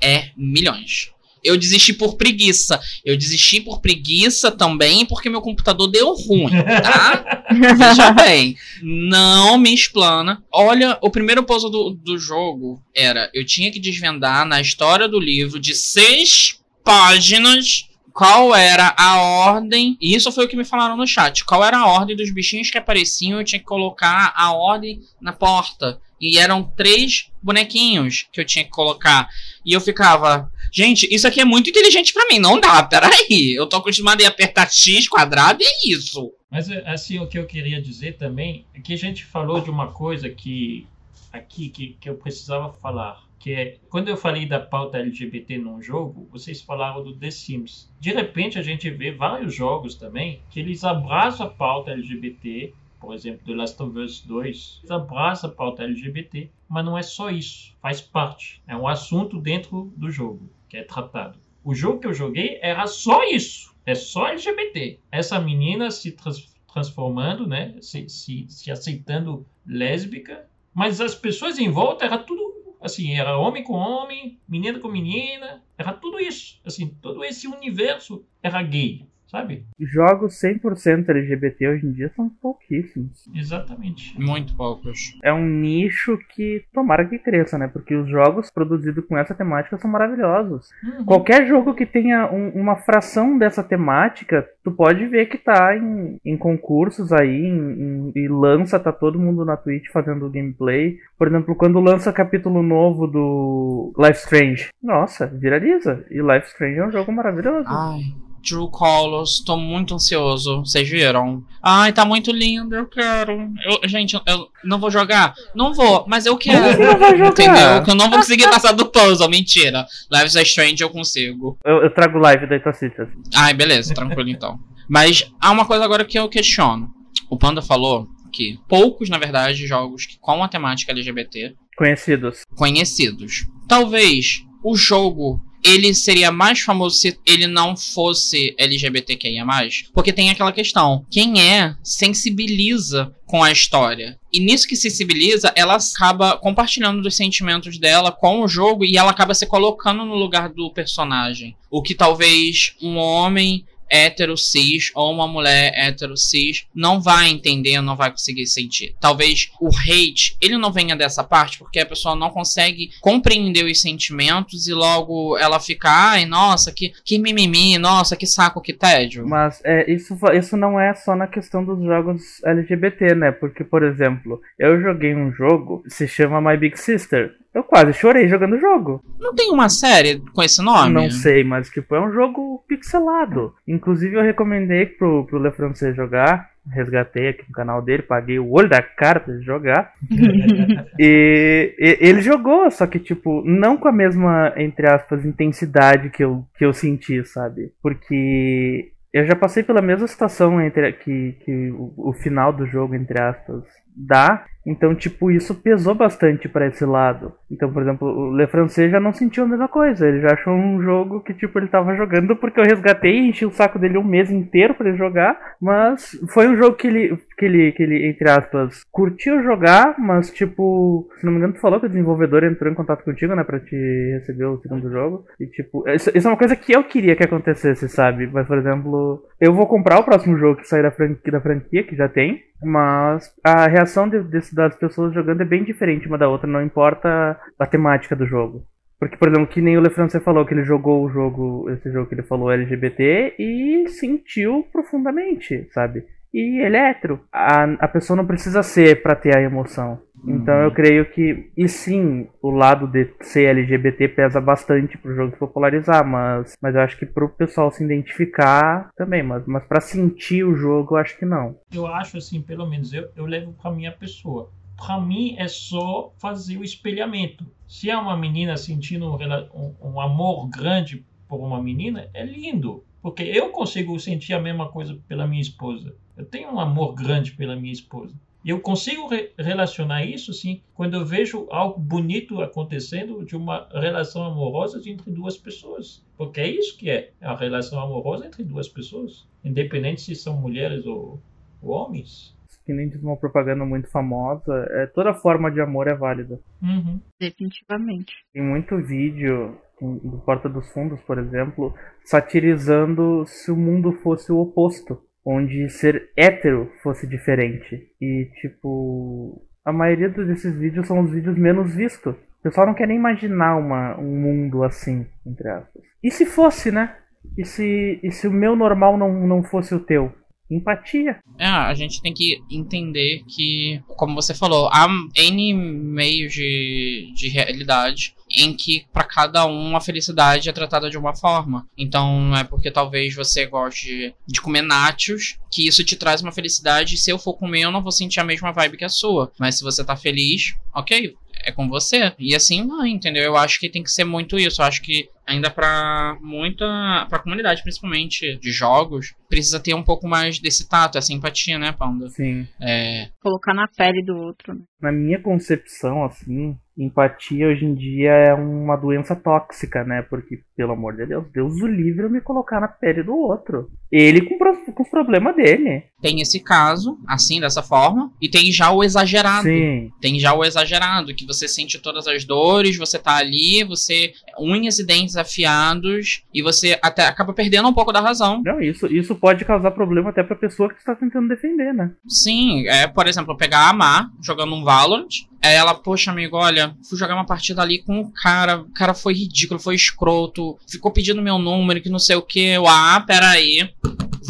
É milhões. Eu desisti por preguiça. Eu desisti por preguiça também porque meu computador deu ruim, tá? Veja bem. Não me explana. Olha, o primeiro puzzle do, do jogo era: eu tinha que desvendar na história do livro de seis páginas qual era a ordem. E isso foi o que me falaram no chat. Qual era a ordem dos bichinhos que apareciam? Eu tinha que colocar a ordem na porta. E eram três bonequinhos que eu tinha que colocar. E eu ficava, gente, isso aqui é muito inteligente para mim. Não dá, peraí. Eu tô acostumado a apertar X quadrado e é isso. Mas assim, o que eu queria dizer também é que a gente falou de uma coisa que aqui que, que eu precisava falar. Que é, quando eu falei da pauta LGBT num jogo, vocês falaram do The Sims. De repente a gente vê vários jogos também que eles abraçam a pauta LGBT por exemplo, The Last of Us 2, abraça a pauta LGBT, mas não é só isso, faz parte, é um assunto dentro do jogo que é tratado. O jogo que eu joguei era só isso, é só LGBT. Essa menina se trans transformando, né, se, se, se aceitando lésbica, mas as pessoas em volta era tudo assim, era homem com homem, menina com menina, era tudo isso, assim, todo esse universo era gay sabe? Jogos 100% LGBT hoje em dia são pouquíssimos. Exatamente. Muito poucos. É um nicho que tomara que cresça, né? Porque os jogos produzidos com essa temática são maravilhosos. Uhum. Qualquer jogo que tenha um, uma fração dessa temática, tu pode ver que tá em, em concursos aí em, em, e lança, tá todo mundo na Twitch fazendo gameplay. Por exemplo, quando lança capítulo novo do Life Strange, nossa, viraliza. E Life Strange é um jogo maravilhoso. Ai. True Colors, tô muito ansioso. Vocês viram? Ai, tá muito lindo, eu quero. Eu, gente, eu não vou jogar? Não vou, mas eu quero. Você não vai jogar. Entendeu? Que eu não vou conseguir passar do puzzle, mentira. Lives is Strange eu consigo. Eu, eu trago live da Itacita. Ai, beleza, tranquilo então. Mas há uma coisa agora que eu questiono. O Panda falou que poucos, na verdade, jogos que com a temática LGBT Conhecidos. conhecidos. Talvez o jogo ele seria mais famoso se ele não fosse LGBTQIA+, porque tem aquela questão, quem é sensibiliza com a história. E nisso que sensibiliza, ela acaba compartilhando dos sentimentos dela com o jogo e ela acaba se colocando no lugar do personagem. O que talvez um homem hétero cis ou uma mulher hétero cis não vai entender, não vai conseguir sentir. Talvez o hate, ele não venha dessa parte porque a pessoa não consegue compreender os sentimentos e logo ela fica, ai, nossa, que, que mimimi, nossa, que saco, que tédio. Mas é, isso, isso não é só na questão dos jogos LGBT, né? Porque, por exemplo, eu joguei um jogo, se chama My Big Sister. Eu quase chorei jogando o jogo. Não tem uma série com esse nome? Não sei, mas tipo, é um jogo pixelado. Inclusive eu recomendei pro, pro Le Francês jogar. Resgatei aqui no canal dele, paguei o olho da cara pra ele jogar. E, e- ele jogou, só que, tipo, não com a mesma, entre aspas, intensidade que eu, que eu senti, sabe? Porque eu já passei pela mesma situação entre que, que o, o final do jogo, entre aspas, dá. Então, tipo, isso pesou bastante pra esse lado. Então, por exemplo, o Le Francês já não sentiu a mesma coisa. Ele já achou um jogo que, tipo, ele tava jogando porque eu resgatei e enchi o saco dele um mês inteiro pra ele jogar. Mas foi um jogo que ele, que ele, que ele entre aspas, curtiu jogar, mas, tipo, se não me engano, tu falou que o desenvolvedor entrou em contato contigo, né, pra te receber o segundo jogo. E, tipo, isso, isso é uma coisa que eu queria que acontecesse, sabe? Mas, por exemplo, eu vou comprar o próximo jogo que sair da franquia, da franquia que já tem. Mas a reação de- desse- das pessoas jogando é bem diferente uma da outra, não importa a temática do jogo. Porque, por exemplo, que nem o Lefranc falou que ele jogou o jogo, esse jogo que ele falou LGBT e sentiu profundamente, sabe? E ele é hétero. A, a pessoa não precisa ser pra ter a emoção. Então eu creio que, e sim, o lado de ser LGBT pesa bastante pro jogo se popularizar, mas, mas eu acho que pro pessoal se identificar também, mas, mas para sentir o jogo eu acho que não. Eu acho assim, pelo menos eu, eu levo para minha pessoa. Para mim é só fazer o espelhamento. Se é uma menina sentindo um, rela- um- um amor grande por uma menina, é lindo. Porque eu consigo sentir a mesma coisa pela minha esposa. Eu tenho um amor grande pela minha esposa. E eu consigo re- relacionar isso, sim, quando eu vejo algo bonito acontecendo de uma relação amorosa entre duas pessoas. Porque é isso que é, a relação amorosa entre duas pessoas. Independente se são mulheres ou, ou homens. Que nem diz uma propaganda muito famosa, é, toda forma de amor é válida. Uhum. Definitivamente. Tem muito vídeo do Porta dos Fundos, por exemplo, satirizando se o mundo fosse o oposto, onde ser hétero fosse diferente. E tipo, a maioria desses vídeos são os vídeos menos vistos. O pessoal não quer nem imaginar uma, um mundo assim, entre aspas. E se fosse, né? E se, e se o meu normal não, não fosse o teu? Empatia. É, a gente tem que entender que, como você falou, há N meios de, de realidade em que para cada um a felicidade é tratada de uma forma. Então não é porque talvez você goste de comer nachos que isso te traz uma felicidade. Se eu for comer, eu não vou sentir a mesma vibe que a sua. Mas se você tá feliz, ok, é com você. E assim vai, entendeu? Eu acho que tem que ser muito isso. Eu acho que ainda pra muita. pra comunidade, principalmente de jogos, precisa ter um pouco mais desse tato, essa empatia, né, Panda? Sim. É. Colocar na pele do outro. né? na minha concepção, assim, empatia hoje em dia é uma doença tóxica, né? Porque, pelo amor de Deus, Deus o livre eu me colocar na pele do outro. Ele com, com os problemas dele. Tem esse caso, assim, dessa forma, e tem já o exagerado. Sim. Tem já o exagerado, que você sente todas as dores, você tá ali, você. unhas e dentes afiados, e você até acaba perdendo um pouco da razão. Não, isso, isso pode causar problema até pra pessoa que está tentando defender, né? Sim, é, por exemplo, eu pegar a Mar jogando um Valorant. Aí ela, poxa, amigo, olha, fui jogar uma partida ali com um cara, o cara foi ridículo, foi escroto, ficou pedindo meu número, que não sei o que. Eu, ah, peraí.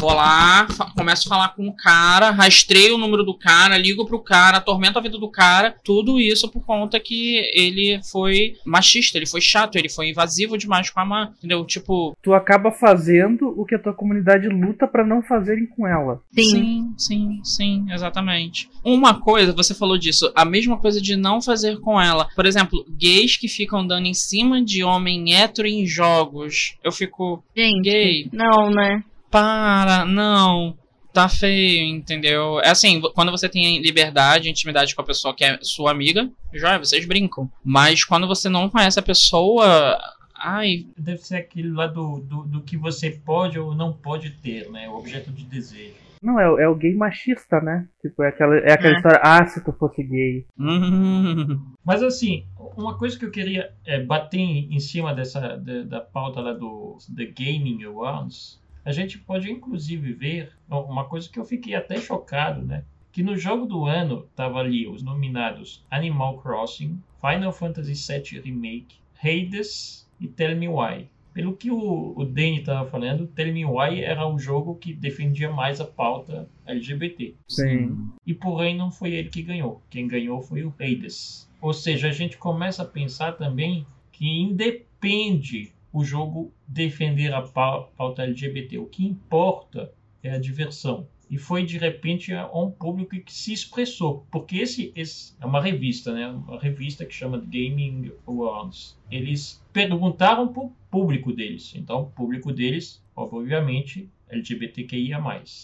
Vou lá, começo a falar com o cara, rastreio o número do cara, ligo pro cara, atormento a vida do cara. Tudo isso por conta que ele foi machista, ele foi chato, ele foi invasivo demais com a mãe, entendeu? Tipo. Tu acaba fazendo o que a tua comunidade luta para não fazerem com ela. Sim. sim, sim, sim, exatamente. Uma coisa, você falou disso, a mesma coisa de não fazer com ela. Por exemplo, gays que ficam dando em cima de homem hétero em jogos. Eu fico. Gente, gay. Não, né? Para, não tá feio, entendeu? É assim, quando você tem liberdade, intimidade com a pessoa que é sua amiga, já vocês brincam. Mas quando você não conhece a pessoa, ai. Deve ser aquilo lá do, do, do que você pode ou não pode ter, né? O objeto de desejo. Não, é, é o gay machista, né? Tipo, é aquela, é aquela é. história, ah, se tu fosse gay. Mas assim, uma coisa que eu queria é, bater em, em cima dessa da, da pauta lá do The Gaming Awards a gente pode inclusive ver uma coisa que eu fiquei até chocado, né? Que no jogo do ano tava ali os nominados Animal Crossing, Final Fantasy VII Remake, Hades e Tell Me Why. Pelo que o, o Danny estava falando, Tell Me Why era o jogo que defendia mais a pauta LGBT. Sim. E porém não foi ele que ganhou. Quem ganhou foi o Hades. Ou seja, a gente começa a pensar também que independe o jogo defender a pauta LGBT. O que importa é a diversão. E foi de repente um público que se expressou, porque esse, esse é uma revista, né? Uma revista que chama Gaming Awards. Eles perguntaram para o público deles. Então, o público deles, obviamente, LGBTQIA+.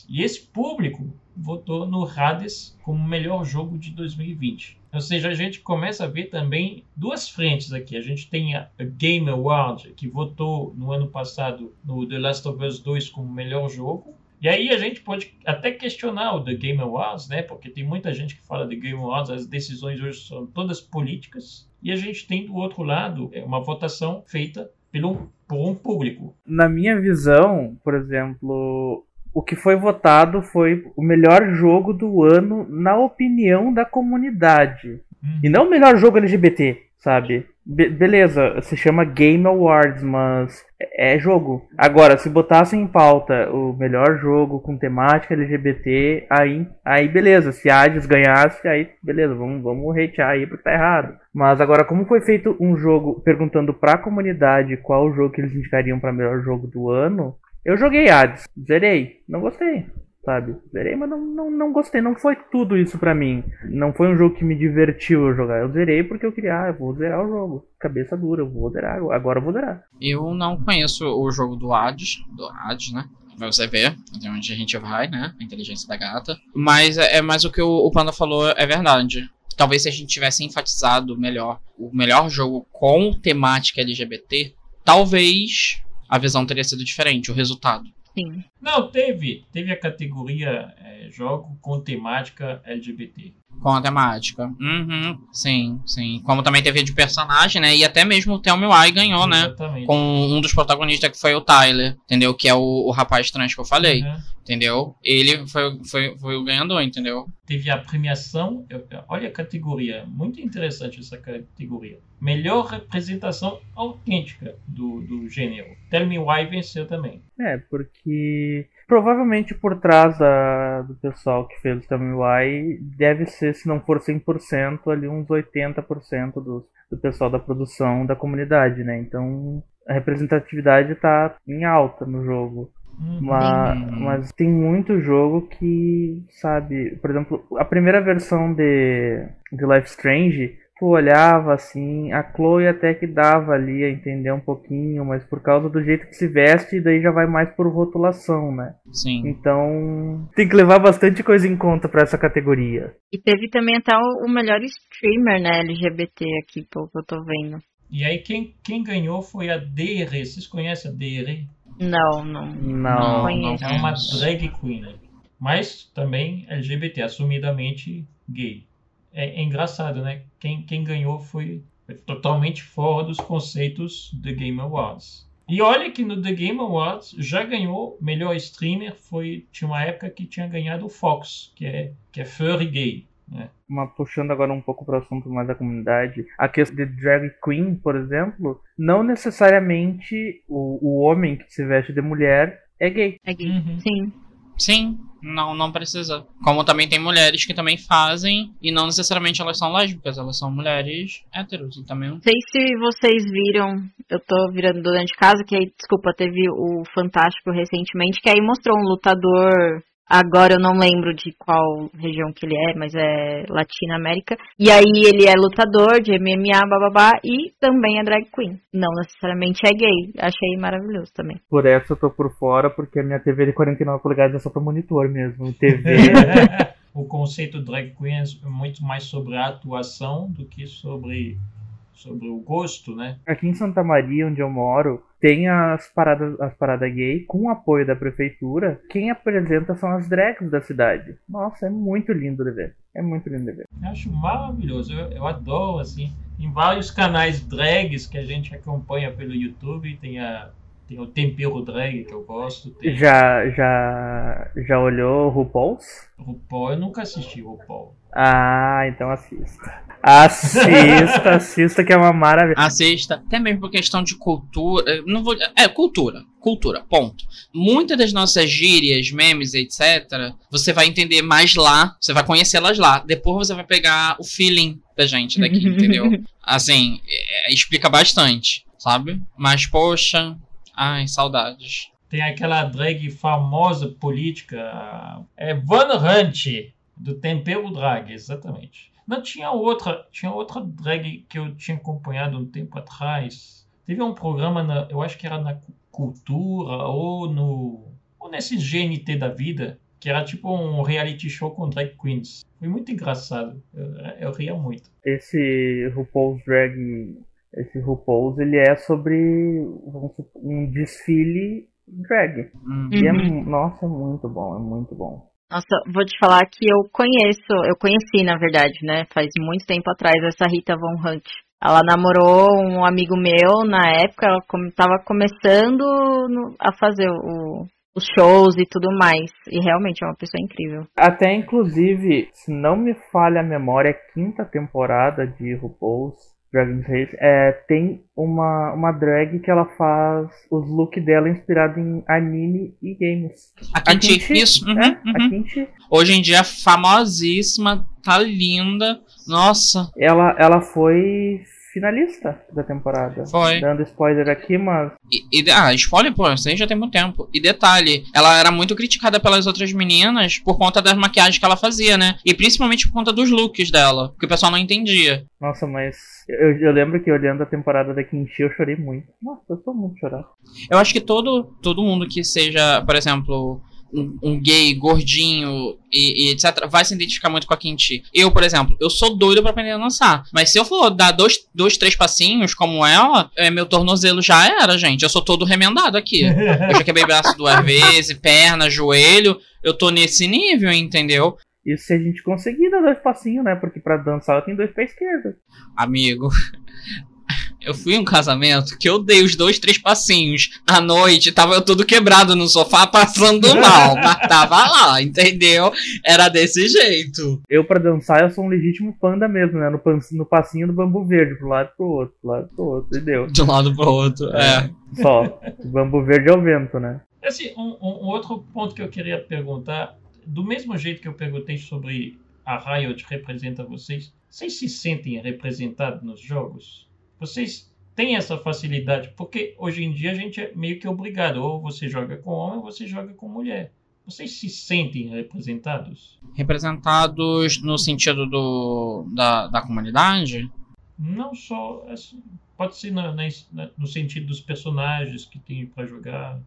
E esse público votou no Hades como melhor jogo de 2020. Ou seja, a gente começa a ver também duas frentes aqui. A gente tem a Game Award, que votou no ano passado no The Last of Us 2 como melhor jogo. E aí a gente pode até questionar o The Game Awards, né? Porque tem muita gente que fala de Game Awards, as decisões hoje são todas políticas. E a gente tem do outro lado é uma votação feita pelo, por um público. Na minha visão, por exemplo, o que foi votado foi o melhor jogo do ano na opinião da comunidade. Hum. E não o melhor jogo LGBT, sabe? Be beleza, se chama Game Awards, mas é jogo. Agora, se botassem em pauta o melhor jogo com temática LGBT, aí, aí beleza. Se Hades ganhasse, aí beleza, vamos, vamos hatear aí porque tá errado. Mas agora, como foi feito um jogo perguntando pra comunidade qual o jogo que eles indicariam para melhor jogo do ano, eu joguei Hades, zerei, não gostei, sabe? Zerei, mas não, não, não gostei, não foi tudo isso pra mim. Não foi um jogo que me divertiu eu jogar. Eu zerei porque eu queria, ah, eu vou zerar o jogo. Cabeça dura, eu vou zerar, agora eu vou zerar. Eu não conheço o jogo do Hades, do Hades, né? Pra você ver até onde a gente vai, né? A inteligência da gata. Mas é, é mais o que o Panda falou, é verdade talvez se a gente tivesse enfatizado melhor o melhor jogo com temática LGBT, talvez a visão teria sido diferente, o resultado. Sim. Não, teve. Teve a categoria é, jogo com temática LGBT. Com a temática. Uhum, sim, sim. Como também teve de personagem, né? E até mesmo o Tell Me Why ganhou, né? Exatamente. Com um dos protagonistas que foi o Tyler, entendeu? Que é o, o rapaz trans que eu falei. Uhum. Entendeu? Ele foi, foi, foi o ganhador, entendeu? Teve a premiação. Olha a categoria. Muito interessante essa categoria. Melhor representação autêntica do, do gênero. Tell Me Why venceu também. É, porque provavelmente por trás da, do pessoal que fez o Tell Me Why deve ser, se não for 100%, ali uns 80% do, do pessoal da produção da comunidade, né? Então a representatividade está em alta no jogo. Uhum. Mas, mas, tem muito jogo que, sabe, por exemplo, a primeira versão de, de Life Strange, tu olhava assim, a Chloe até que dava ali a entender um pouquinho, mas por causa do jeito que se veste, daí já vai mais por rotulação, né? Sim. Então, tem que levar bastante coisa em conta para essa categoria. E teve também até o melhor streamer, né, LGBT aqui, pelo que eu tô vendo. E aí quem, quem ganhou foi a DR. Vocês conhecem a DR? Não, não. Não, conheço. É uma drag queen, né? Mas também LGBT, assumidamente gay. É, é engraçado, né? Quem, quem ganhou foi, totalmente fora dos conceitos do Game Awards. E olha que no The Game Awards já ganhou melhor streamer, foi tinha uma época que tinha ganhado o Fox, que é que é furry gay. Né? Uma, puxando agora um pouco para o assunto mais da comunidade, a questão de drag queen, por exemplo, não necessariamente o, o homem que se veste de mulher é gay. É gay, uhum. sim. Sim, não, não precisa. Como também tem mulheres que também fazem, e não necessariamente elas são lésbicas, elas são mulheres héteros. E também... Não sei se vocês viram, eu tô virando dona de casa, que aí, desculpa, teve o Fantástico recentemente, que aí mostrou um lutador Agora eu não lembro de qual região que ele é, mas é Latina América. E aí ele é lutador de MMA, bababá, e também é drag queen. Não necessariamente é gay. Achei maravilhoso também. Por essa eu tô por fora, porque a minha TV de 49 polegadas é só pra monitor mesmo. TV. o conceito drag queen é muito mais sobre a atuação do que sobre sobre o gosto, né? Aqui em Santa Maria, onde eu moro, tem as paradas, as paradas gay com apoio da prefeitura. Quem apresenta são as drags da cidade. Nossa, é muito lindo de ver. É muito lindo de ver. Eu acho maravilhoso. Eu, eu adoro, assim. Em vários canais drags que a gente acompanha pelo YouTube, tem a tem o Tempero Drag que eu gosto. Tem... Já, já, já olhou RuPaul's? RuPaul, eu nunca assisti RuPaul. Ah, então assista. Assista, assista que é uma maravilha. Assista, até mesmo por questão de cultura. Não vou, é, cultura. Cultura, ponto. Muitas das nossas gírias, memes, etc., você vai entender mais lá, você vai conhecê-las lá. Depois você vai pegar o feeling da gente daqui, entendeu? Assim, é, explica bastante, sabe? Mas, poxa, ai, saudades. Tem aquela drag famosa política, é Van Hunt, do Tempero Drag, exatamente. Não, tinha outra, tinha outra drag que eu tinha acompanhado um tempo atrás. Teve um programa, na, eu acho que era na Cultura ou no ou nesse GNT da vida, que era tipo um reality show com drag queens. Foi muito engraçado. Eu, eu ria muito. Esse RuPaul's Drag, esse RuPaul's, ele é sobre um desfile drag. Uhum. E é, nossa, é muito bom, é muito bom. Nossa, vou te falar que eu conheço, eu conheci na verdade, né? Faz muito tempo atrás essa Rita Von Hunt. Ela namorou um amigo meu na época, ela estava começando a fazer o, os shows e tudo mais. E realmente é uma pessoa incrível. Até inclusive, se não me falha a memória, a quinta temporada de RuPaul's Dragon's Race, é, tem uma, uma drag que ela faz os looks dela inspirado em anime e games. A Kinti, isso. Uhum, é, uhum. A Kinti. Hoje em dia famosíssima, tá linda. Nossa. Ela, ela foi finalista da temporada. Foi. Dando spoiler aqui, mas. E, e, ah, spoiler, pô, isso aí já tem muito tempo. E detalhe, ela era muito criticada pelas outras meninas por conta das maquiagens que ela fazia, né? E principalmente por conta dos looks dela, que o pessoal não entendia. Nossa, mas eu, eu lembro que olhando a temporada da Kimchi eu chorei muito. Nossa, eu tô muito chorando. Eu acho que todo, todo mundo que seja, por exemplo um, um gay gordinho e, e, etc., vai se identificar muito com a Kinti. Eu, por exemplo, eu sou doido para aprender a dançar. Mas se eu for dar dois, dois três passinhos como ela, é, meu tornozelo já era, gente. Eu sou todo remendado aqui. Eu já quebrei braço duas vezes, perna, joelho. Eu tô nesse nível, entendeu? Isso se a gente conseguir dar dois passinhos, né? Porque para dançar eu tenho dois pés esquerdos. Amigo, eu fui em um casamento que eu dei os dois, três passinhos. À noite, tava eu todo quebrado no sofá, passando mal. mas tava lá, entendeu? Era desse jeito. Eu, pra dançar, eu sou um legítimo panda mesmo, né? No, no passinho do bambu verde, pro lado pro outro, pro lado pro outro, entendeu? De um lado pro outro, é. é. Só. O bambu verde é o vento, né? Assim, um, um outro ponto que eu queria perguntar, do mesmo jeito que eu perguntei sobre a Riot representa vocês, vocês se sentem representados nos jogos? Vocês têm essa facilidade, porque hoje em dia a gente é meio que obrigado, ou você joga com homem ou você joga com mulher. Vocês se sentem representados? Representados no sentido do, da, da comunidade? Não só. Assim, pode ser na, no sentido dos personagens que tem para jogar.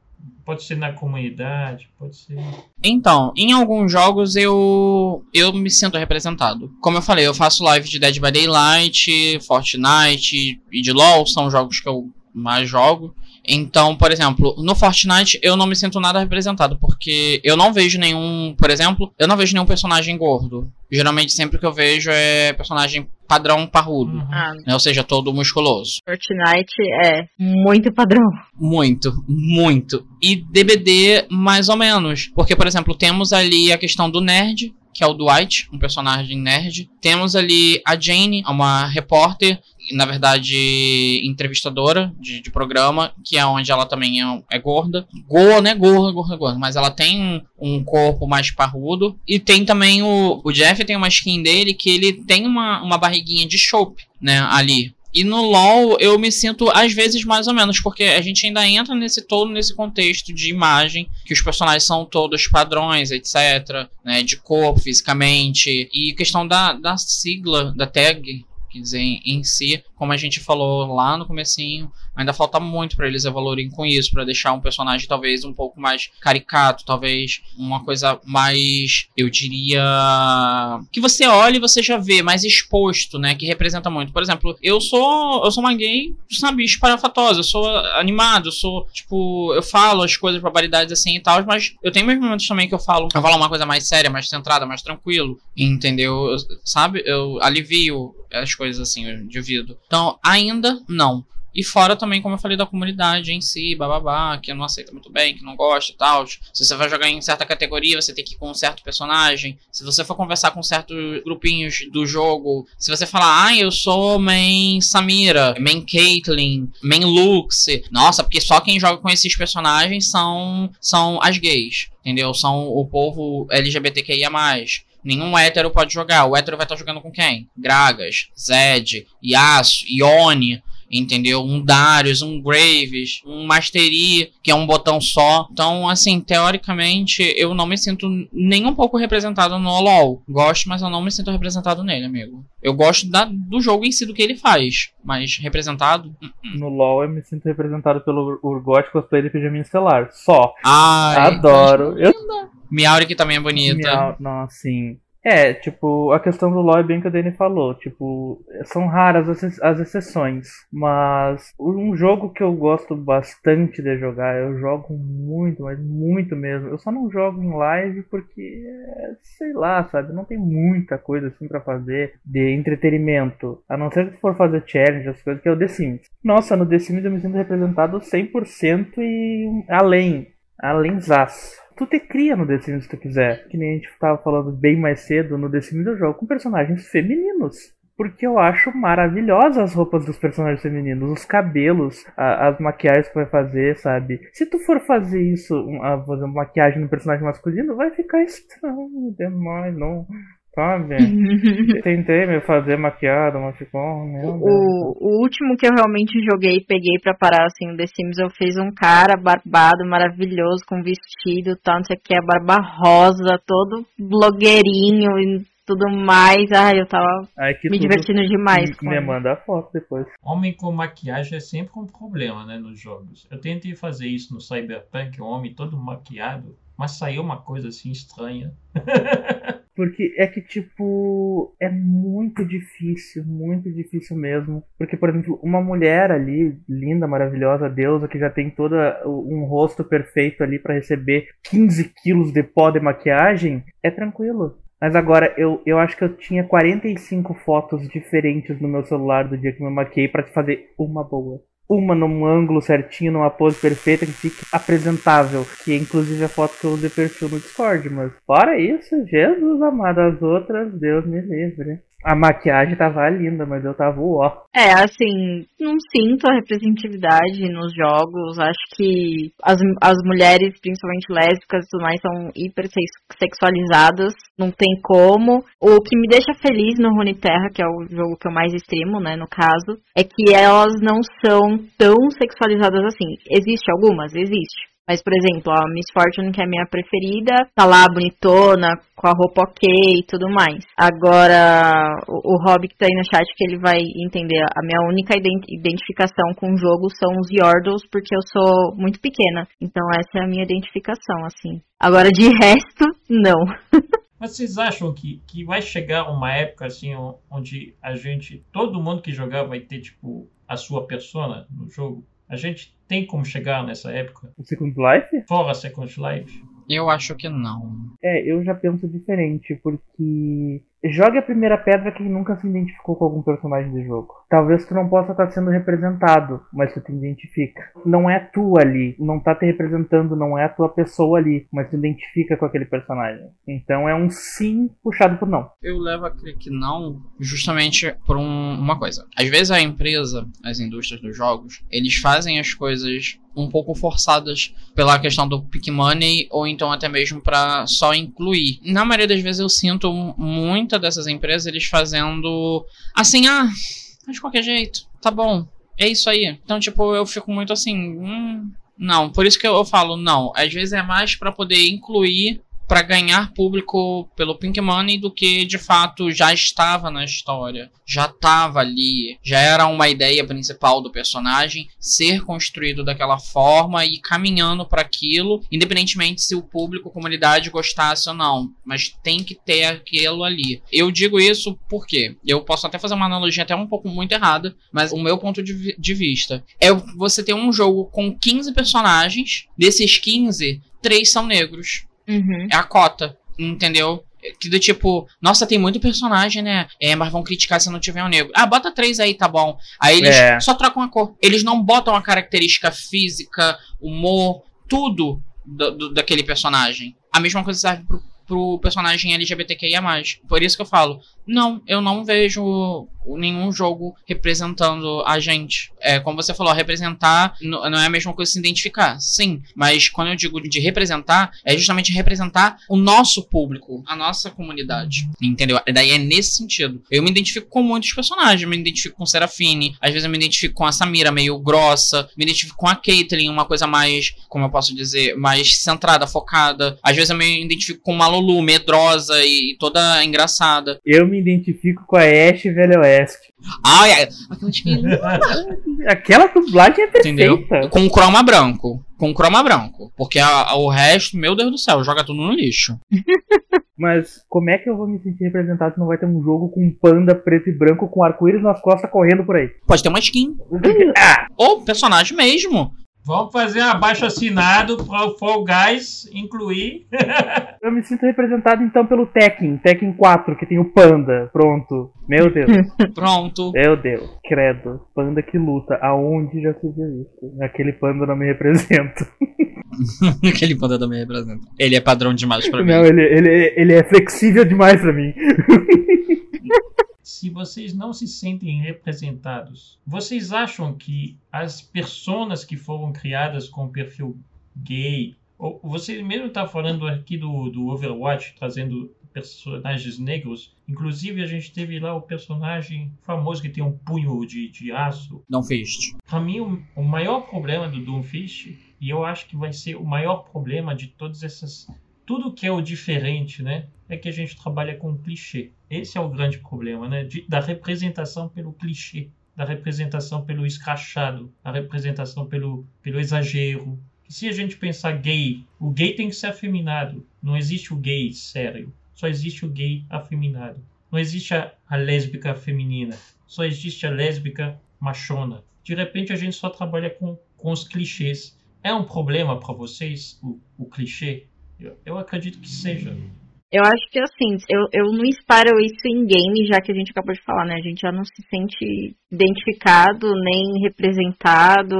Pode ser na comunidade, pode ser. Então, em alguns jogos eu eu me sinto representado. Como eu falei, eu faço live de Dead by Daylight, Fortnite e de LoL, são jogos que eu mais jogo. Então, por exemplo, no Fortnite eu não me sinto nada representado, porque eu não vejo nenhum, por exemplo, eu não vejo nenhum personagem gordo. Geralmente sempre que eu vejo é personagem padrão parrudo, uhum. ah. né? ou seja, todo musculoso. Fortnite é muito padrão. Muito, muito. E DBD mais ou menos, porque por exemplo, temos ali a questão do nerd, que é o Dwight, um personagem nerd. Temos ali a Jane, uma repórter, na verdade, entrevistadora de, de programa, que é onde ela também é, é gorda. Gorda, né? Gorda, gorda, gorda. Mas ela tem um, um corpo mais parrudo. E tem também o, o Jeff, tem uma skin dele que ele tem uma, uma barriguinha de chope, né? Ali. E no LoL eu me sinto às vezes mais ou menos, porque a gente ainda entra nesse todo nesse contexto de imagem, que os personagens são todos padrões, etc, né, de corpo fisicamente, e questão da, da sigla, da tag, quer dizer, em si, como a gente falou lá no comecinho, ainda falta muito para eles evoluírem com isso, para deixar um personagem talvez um pouco mais caricato, talvez uma coisa mais, eu diria, que você olha e você já vê mais exposto, né, que representa muito. Por exemplo, eu sou, eu sou uma gay, sabe, esparafatosa, eu sou animado, eu sou, tipo, eu falo as coisas, barbaridades assim e tal, mas eu tenho meus momentos também que eu falo, eu falo uma coisa mais séria, mais centrada, mais tranquilo, entendeu? Eu, sabe? Eu alivio as coisas assim, eu divido. Então, ainda não. E fora também, como eu falei, da comunidade em si, bababá, que não aceita muito bem, que não gosta e tal. Se você vai jogar em certa categoria, você tem que ir com um certo personagem. Se você for conversar com certos grupinhos do jogo, se você falar, ah, eu sou main Samira, main Caitlyn, main Lux, nossa, porque só quem joga com esses personagens são, são as gays, entendeu? São o povo LGBTQIA. Nenhum hétero pode jogar. O hétero vai estar jogando com quem? Gragas, Zed, Yasuo, Ione entendeu? Um Darius, um Graves, um Mastery, que é um botão só. Então, assim, teoricamente, eu não me sinto nem um pouco representado no LoL. Gosto, mas eu não me sinto representado nele, amigo. Eu gosto da, do jogo em si, do que ele faz, mas representado... Uh -uh. No LoL eu me sinto representado pelo Urgot cosplay de Pijaminha Estelar, só. Ai, Adoro. Eu... Miauri que também é bonita. Miau... Não, sim. É, tipo, a questão do LoL é bem que o Danny falou, tipo, são raras as, as exceções, mas um jogo que eu gosto bastante de jogar, eu jogo muito, mas muito mesmo. Eu só não jogo em live porque, sei lá, sabe, não tem muita coisa assim para fazer de entretenimento, a não ser que for fazer challenge, as coisas que é o The Sims. Nossa, no The Sims eu me sinto representado 100% e além, além zaço tu te cria no The Sims se tu quiser. Que nem a gente tava falando bem mais cedo, no The Sims eu jogo com personagens femininos. Porque eu acho maravilhosas as roupas dos personagens femininos, os cabelos, a, as maquiagens que vai fazer, sabe? Se tu for fazer isso, uma, fazer uma maquiagem no personagem masculino, vai ficar estranho demais, não. Sabe? Tentei me fazer maquiada, mas ficou. O, o último que eu realmente joguei e peguei pra parar assim, o The Sims, eu fiz um cara barbado, maravilhoso, com vestido, tanto que é barba rosa, todo blogueirinho e tudo mais. Ai, eu tava Ai, me divertindo demais. Me, me manda a foto depois. Homem com maquiagem é sempre um problema, né, nos jogos. Eu tentei fazer isso no Cyberpunk, um homem todo maquiado, mas saiu uma coisa assim estranha. Porque é que, tipo, é muito difícil, muito difícil mesmo. Porque, por exemplo, uma mulher ali, linda, maravilhosa, deusa, que já tem todo um rosto perfeito ali para receber 15 quilos de pó de maquiagem, é tranquilo. Mas agora, eu, eu acho que eu tinha 45 fotos diferentes no meu celular do dia que me maquiei para fazer uma boa uma num ângulo certinho, numa pose perfeita que fique apresentável. Que é inclusive a foto que eu de perfil no Discord. Mas fora isso, Jesus amado, as outras, Deus me livre. A maquiagem tava linda, mas eu tava ó. É, assim, não sinto a representatividade nos jogos. Acho que as, as mulheres, principalmente lésbicas e tudo mais, são hipersexualizadas. Não tem como. O que me deixa feliz no Runeterra, que é o jogo que eu mais streamo, né, no caso, é que elas não são tão sexualizadas assim. Existe algumas? Existe. Mas, por exemplo, a Miss Fortune, que é a minha preferida, tá lá bonitona, com a roupa ok e tudo mais. Agora, o, o Rob que tá aí no chat, que ele vai entender, a minha única identificação com o jogo são os Yordles, porque eu sou muito pequena. Então, essa é a minha identificação, assim. Agora, de resto, não. Mas vocês acham que, que vai chegar uma época assim onde a gente, todo mundo que jogar vai ter tipo a sua persona no jogo? A gente tem como chegar nessa época? O Second Life? Fora Second Life? Eu acho que não. É, eu já penso diferente, porque jogue a primeira pedra quem nunca se identificou com algum personagem do jogo. Talvez tu não possa estar sendo representado, mas tu te identifica. Não é tu ali, não tá te representando, não é a tua pessoa ali, mas tu identifica com aquele personagem. Então é um sim puxado por não. Eu levo a crer que não, justamente por um- uma coisa. Às vezes a empresa, as indústrias dos jogos, eles fazem as coisas um pouco forçadas pela questão do pick money ou então até mesmo para só incluir. Na maioria das vezes eu sinto muita dessas empresas eles fazendo assim, ah, de qualquer jeito, tá bom, é isso aí. Então, tipo, eu fico muito assim, hum, não, por isso que eu falo não. Às vezes é mais para poder incluir para ganhar público pelo Pink Money do que de fato já estava na história, já estava ali, já era uma ideia principal do personagem ser construído daquela forma e caminhando para aquilo, independentemente se o público, a comunidade gostasse ou não, mas tem que ter aquilo ali. Eu digo isso porque eu posso até fazer uma analogia até um pouco muito errada, mas o meu ponto de, de vista é você ter um jogo com 15 personagens, desses 15, três são negros. Uhum. É a cota, entendeu? Que do tipo, nossa, tem muito personagem, né? É, mas vão criticar se não tiver um negro. Ah, bota três aí, tá bom. Aí eles É. só trocam a cor. Eles não botam a característica física, humor, tudo do- do- daquele personagem. A mesma coisa serve pro, pro personagem LGBTQIA. Por isso que eu falo, não, eu não vejo nenhum jogo representando a gente. É, como você falou, representar não é a mesma coisa se identificar. Sim, mas quando eu digo de representar, é justamente representar o nosso público, a nossa comunidade. Entendeu? Daí é nesse sentido. Eu me identifico com muitos personagens. Eu me identifico com Serafine, às vezes eu me identifico com a Samira, meio grossa. Me identifico com a Caitlyn, uma coisa mais, como eu posso dizer, mais centrada, focada. Às vezes eu me identifico com uma Lulu, medrosa e toda engraçada. Eu me identifico com a Ashe Velho Oeste. Ai, ai, aquela dublagem é perfeita. entendeu? Com o croma branco. Com o croma branco. Porque a- a- o resto, meu Deus do céu, joga tudo no lixo. Mas como é que eu vou me sentir representado se não vai ter um jogo com um panda preto e branco com arco-íris nas costas correndo por aí? Pode ter uma skin. Ah, Ou personagem mesmo. Vamos fazer um abaixo assinado para o Fall Guys incluir. eu me sinto representado então pelo Tekken, Tekken 4, que tem o panda. Pronto. Meu Deus. Pronto. Meu Deus. Credo. Panda que luta. Aonde já se viu isso? Aquele panda não me representa. Aquele panda também representa. Ele é padrão demais pra mim. Não, ele, ele, ele é flexível demais pra mim. Se vocês não se sentem representados, vocês acham que as personas que foram criadas com perfil gay, ou você mesmo está falando aqui do, do Overwatch, trazendo personagens negros, inclusive a gente teve lá o personagem famoso que tem um punho de, de aço, Não fiz. Pra mim, o, o maior problema do Doomfist, e eu acho que vai ser o maior problema de todas essas. Tudo que é o diferente, né? É que a gente trabalha com clichê. Esse é o grande problema, né? De- da representação pelo clichê, da representação pelo escrachado, da representação pelo, pelo exagero. Se a gente pensar gay, o gay tem que ser afeminado. Não existe o gay sério. Só existe o gay afeminado. Não existe a, a lésbica feminina. Só existe a lésbica machona. De repente a gente só trabalha com, com os clichês. É um problema para vocês o, o clichê? Eu, acredito que seja. Eu acho que assim, eu, eu não espero isso em game, já que a gente acabou de falar, né? A gente já não se sente identificado, nem representado,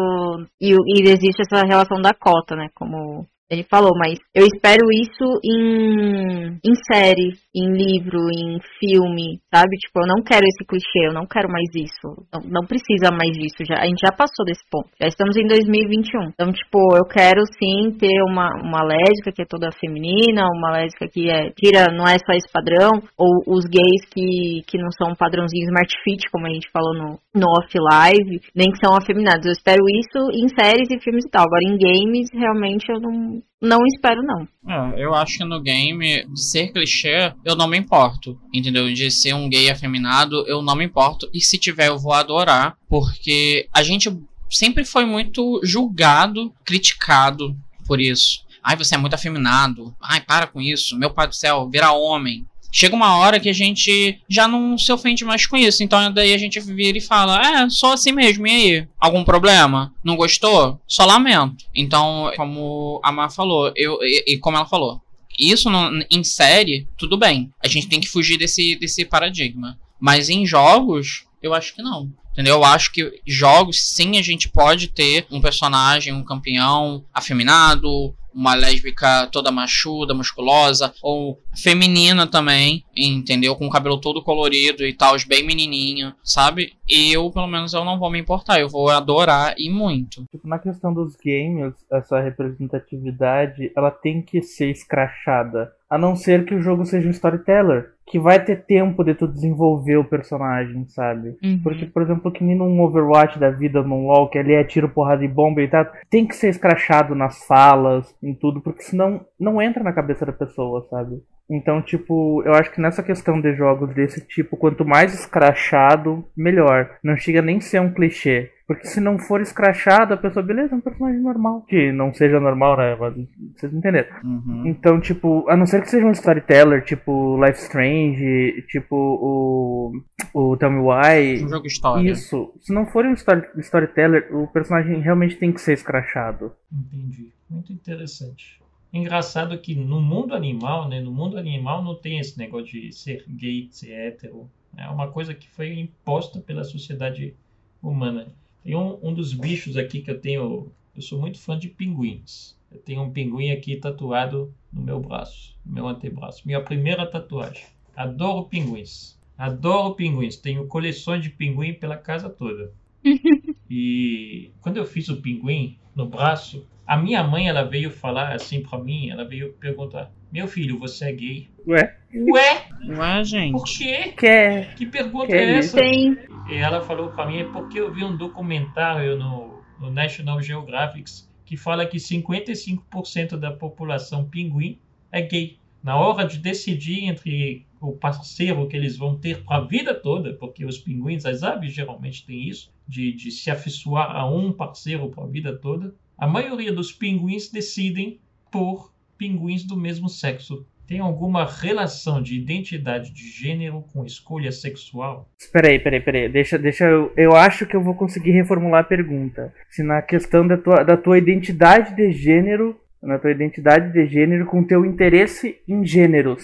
e, e existe essa relação da cota, né? Como ele falou, mas eu espero isso em, em série, em livro, em filme, sabe? Tipo, eu não quero esse clichê, eu não quero mais isso. Não, não precisa mais disso, já, a gente já passou desse ponto. Já estamos em 2021. Então, tipo, eu quero sim ter uma, uma lésbica que é toda feminina, uma lésbica que é, tira, não é só esse padrão, ou os gays que, que não são padrãozinho smart fit, como a gente falou no, no off-live, nem que são afeminados. Eu espero isso em séries e filmes e tal. Agora, em games, realmente eu não, não espero, não. É, eu acho que no game, de ser clichê, eu não me importo. Entendeu? De ser um gay afeminado, eu não me importo. E se tiver, eu vou adorar. Porque a gente sempre foi muito julgado, criticado por isso. Ai, você é muito afeminado. Ai, para com isso. Meu pai do céu, vira homem. Chega uma hora que a gente já não se ofende mais com isso. Então daí a gente vira e fala: É, sou assim mesmo, e aí? Algum problema? Não gostou? Só lamento. Então, como a Mar falou, eu, e, e como ela falou, Isso em série, tudo bem. A gente tem que fugir desse, desse paradigma. Mas em jogos, eu acho que não. Entendeu? Eu acho que jogos, sim, a gente pode ter um personagem, um campeão afeminado, uma lésbica toda machuda, musculosa, ou feminina também, entendeu? Com o cabelo todo colorido e tal, bem menininho, sabe? Eu, pelo menos, eu não vou me importar, eu vou adorar e muito. Tipo, na questão dos games, essa representatividade, ela tem que ser escrachada. A não ser que o jogo seja um storyteller. Que vai ter tempo de tu desenvolver o personagem, sabe? Uhum. Porque, por exemplo, que nem num Overwatch da vida, num LoL, que ali é tiro, porrada e bomba e tal, tem que ser escrachado nas falas, em tudo, porque senão não entra na cabeça da pessoa, sabe? Então, tipo, eu acho que nessa questão de jogos desse tipo, quanto mais escrachado, melhor. Não chega nem a ser um clichê. Porque se não for escrachado, a pessoa, beleza, é um personagem normal. Que não seja normal, né? Mas vocês entenderam. Uhum. Então, tipo, a não ser que seja um storyteller, tipo Life Strange, tipo o. o Tell Me Why. Um jogo história. Isso. Se não for um story, storyteller, o personagem realmente tem que ser escrachado. Entendi. Muito interessante. Engraçado que no mundo animal, né? No mundo animal não tem esse negócio de ser gay, ser hétero. É uma coisa que foi imposta pela sociedade humana. Tem um, um dos bichos aqui que eu tenho. Eu sou muito fã de pinguins. Eu tenho um pinguim aqui tatuado no meu braço, no meu antebraço. Minha primeira tatuagem. Adoro pinguins. Adoro pinguins. Tenho coleções de pinguim pela casa toda. E quando eu fiz o pinguim no braço, a minha mãe ela veio falar assim pra mim, ela veio perguntar: "Meu filho, você é gay?" Ué? Ué, Ué, por gente. quê? Quer. Que pergunta Que é essa? Tem. E ela falou pra mim, é porque eu vi um documentário no, no National Geographic que fala que 55% da população pinguim é gay. Na hora de decidir entre o parceiro que eles vão ter para a vida toda, porque os pinguins, as aves geralmente têm isso, de, de se afeiçoar a um parceiro para a vida toda, a maioria dos pinguins decidem por pinguins do mesmo sexo. Tem alguma relação de identidade de gênero com escolha sexual? Peraí, peraí, peraí. Deixa, deixa eu. Eu acho que eu vou conseguir reformular a pergunta. Se na questão da tua, da tua identidade de gênero, na tua identidade de gênero com teu interesse em gêneros.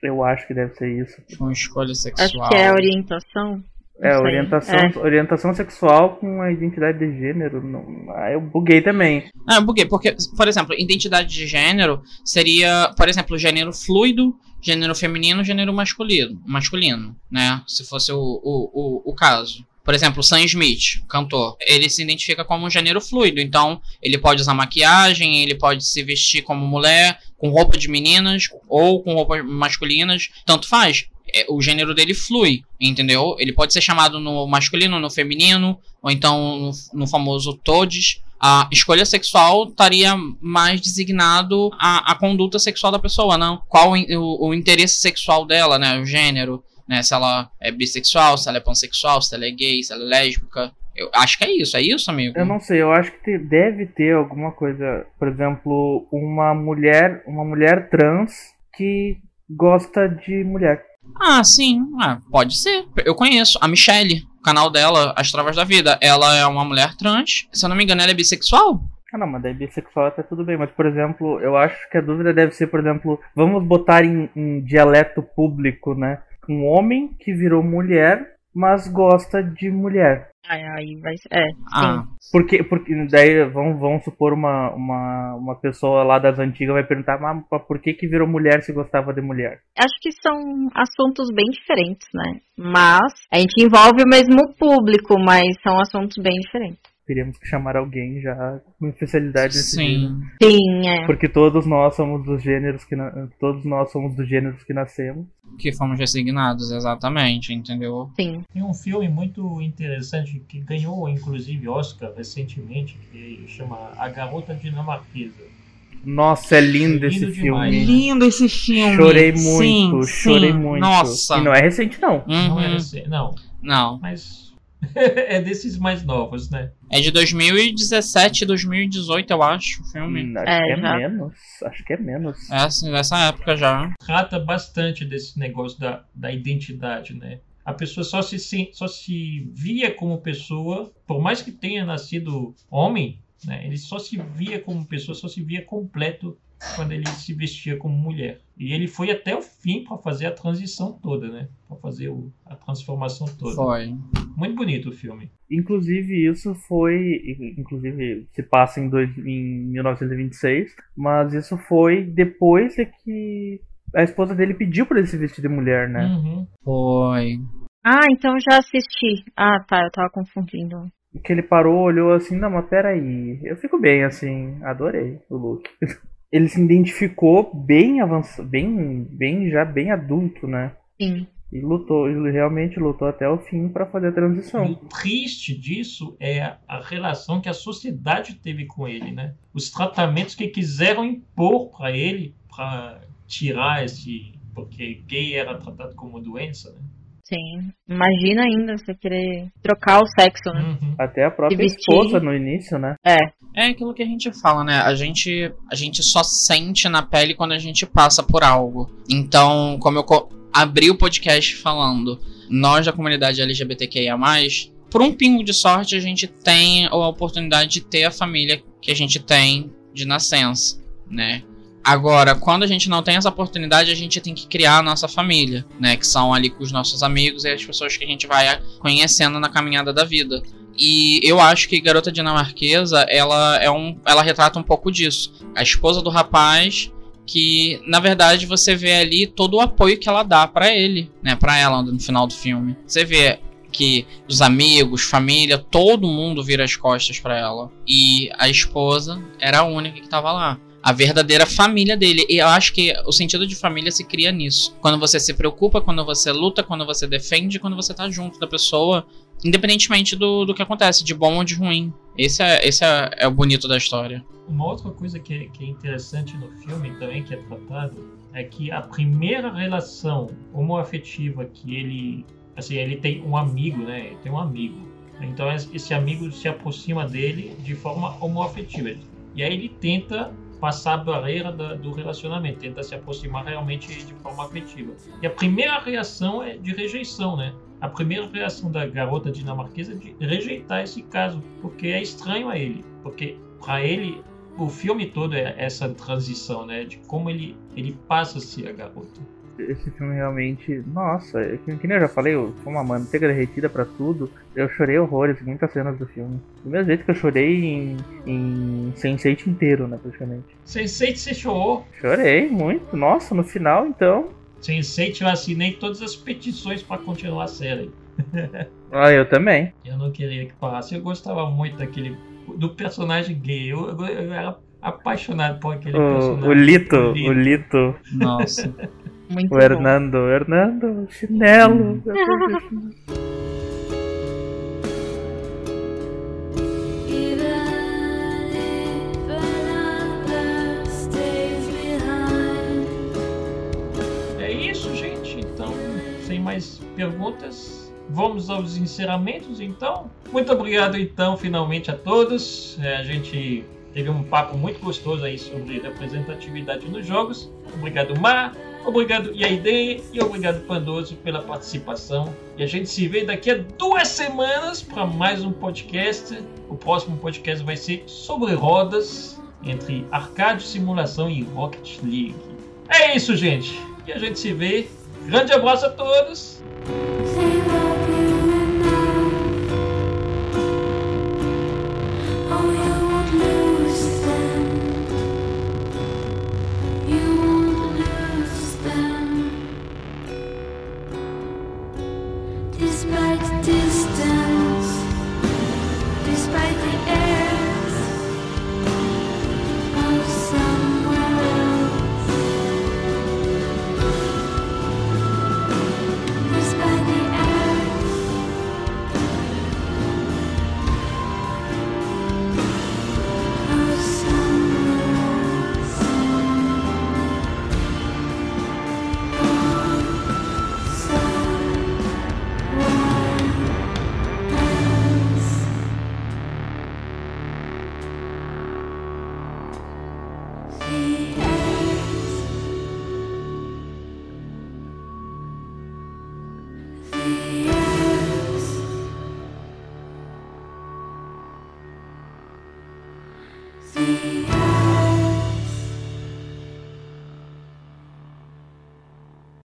Eu acho que deve ser isso. Com escolha Acho sexual. que é a orientação. É, orientação, É. orientação sexual com a identidade de gênero. Não, ah, eu buguei também. Ah, por quê? Porque, por exemplo, identidade de gênero seria, por exemplo, gênero fluido, gênero feminino, gênero masculino, masculino, né? Se fosse o, o, o, o caso. Por exemplo, Sam Smith, cantor, ele se identifica como um gênero fluido, então ele pode usar maquiagem, ele pode se vestir como mulher, com roupa de meninas ou com roupas masculinas, tanto faz. É, O gênero dele flui, entendeu? Ele pode ser chamado no masculino, no feminino, ou então no, no famoso todes. A escolha sexual estaria mais designado a, a conduta sexual da pessoa, não? Qual o, o, interesse sexual dela, né? O gênero, né? Se ela é bissexual, se ela é pansexual, se ela é gay, se ela é lésbica. Eu acho que é isso, é isso, amigo? Eu não sei, eu acho que deve ter alguma coisa. Por exemplo, uma mulher, uma mulher trans que gosta de mulher. Ah, sim, ah, pode ser. Eu conheço a Michelle, o canal dela, As Travas da Vida. Ela é uma mulher trans. Se eu não me engano, ela é bissexual? Ah, não, mas daí bissexual até tudo bem. Mas, por exemplo, eu acho que a dúvida deve ser, por exemplo, vamos botar em, em dialeto público, né? Um homem que virou mulher, mas gosta de mulher. Aí, aí vai ser. É, Ah, Porque, porque daí vamos, vamos supor uma, uma, uma pessoa lá das antigas vai perguntar, mas por que que virou mulher se gostava de mulher? acho que são assuntos bem diferentes, né? Mas a gente envolve o mesmo público, mas são assuntos bem diferentes. Teríamos que chamar alguém já com especialidade nesse sim. Sim, é. Porque todos nós somos dos gêneros que na- todos nós somos dos gêneros que nascemos. Que fomos designados, exatamente, entendeu? Sim. Tem um filme muito interessante que ganhou inclusive Oscar recentemente, que chama A Garota Dinamarquesa. Nossa, é lindo Lindo esse demais. filme. Lindo esse filme. Chorei Sim, muito, sim. chorei muito. Nossa. E não é recente não. Não Uhum. é recente, não, Não. mas é desses mais novos, né? É de 2017, 2018, eu acho, o filme. Hum, Acho É, que é já. menos. Acho que é menos. É assim, dessa época já. Trata bastante desse negócio da, da identidade, né? A pessoa só se, só se via como pessoa, por mais que tenha nascido homem, né? Ele só se via como pessoa, só se via completo quando ele se vestia como mulher. E ele foi até o fim para fazer a transição toda, né? Para fazer o, a transformação toda. Foi. Muito bonito o filme. Inclusive, isso foi. Inclusive, se passa em, dois, em 1926, mas isso foi depois de que a esposa dele pediu pra ele se vestir de mulher, né? Uhum. Foi. Ah, então já assisti. Ah, tá, eu tava confundindo. E que ele parou, olhou assim, não, mas peraí. Eu fico bem assim, adorei o look. Ele se identificou bem avançado, bem, bem, já bem adulto, né? Sim. E lutou, ele realmente lutou até o fim pra fazer a E transição. o triste disso é a relação que a sociedade teve com ele, né? Os tratamentos que quiseram impor para ele para tirar esse, porque gay era tratado como doença, né? Sim. Imagina ainda você querer trocar o sexo, né? Uhum. Até a própria esposa no início, né? É. É aquilo que a gente fala, né? A gente, a gente só sente na pele quando a gente passa por algo. Então, como eu co- abri o podcast falando, nós da comunidade LGBTQIA+, por um pingo de sorte, a gente tem a oportunidade de ter a família que a gente tem de nascença, né? Agora, quando a gente não tem essa oportunidade, a gente tem que criar a nossa família, né? Que são ali com os nossos amigos e as pessoas que a gente vai conhecendo na caminhada da vida. E eu acho que Garota Dinamarquesa, ela é um, ela retrata um pouco disso. A esposa do rapaz que, na verdade, você vê ali todo o apoio que ela dá pra ele, né, para ela no final do filme. Você vê que os amigos, família, todo mundo vira as costas pra ela. E a esposa era a única que tava lá. A verdadeira família dele. E eu acho que o sentido de família se cria nisso. Quando você se preocupa, quando você luta, quando você defende, quando você tá junto da pessoa, independentemente do, do que acontece, de bom ou de ruim. Esse é, esse é, é o bonito da história. Uma outra coisa que é, que é interessante no filme também, que é tratado, é que a primeira relação homoafetiva que ele. Assim, ele tem um amigo, né? Ele tem um amigo. Então esse amigo se aproxima dele de forma homoafetiva. E aí ele tenta passar a barreira da- do relacionamento, tenta se aproximar realmente de forma afetiva. E a primeira reação é de rejeição, né? A primeira reação da garota dinamarquesa é de rejeitar esse caso, porque é estranho a ele, porque para ele o filme todo é essa transição, né, de como ele ele passa a ser a garota. Esse filme realmente. Nossa, é que, que nem eu já falei, eu sou uma manteiga derretida pra tudo. Eu chorei horrores em muitas cenas do filme. Do mesmo jeito que eu chorei em, em Sense8 inteiro, né, praticamente. Sense8 você chorou. Chorei muito. Nossa, no final, então. Sense8 eu assinei todas as petições para continuar a série. Ah, eu também. Eu não queria que parasse. Eu gostava muito daquele do personagem gay. Eu, eu- eu era apaixonado por aquele O, personagem. o Lito, O o Lito, Nossa. Muito o bom. Hernando, o Hernando, chinelo. Stays behind. É isso, gente. Então, sem mais perguntas, vamos aos encerramentos, então. Muito obrigado, então, finalmente a todos. É, a gente teve um papo muito gostoso aí sobre representatividade nos jogos. Obrigado, Mar. Obrigado, Iaide. E obrigado, Pandoso, pela participação. E a gente se vê daqui a duas semanas para mais um podcast. O próximo podcast vai ser sobre rodas entre arcade, simulação e Rocket League. É isso, gente. E a gente se vê. Grande abraço a todos.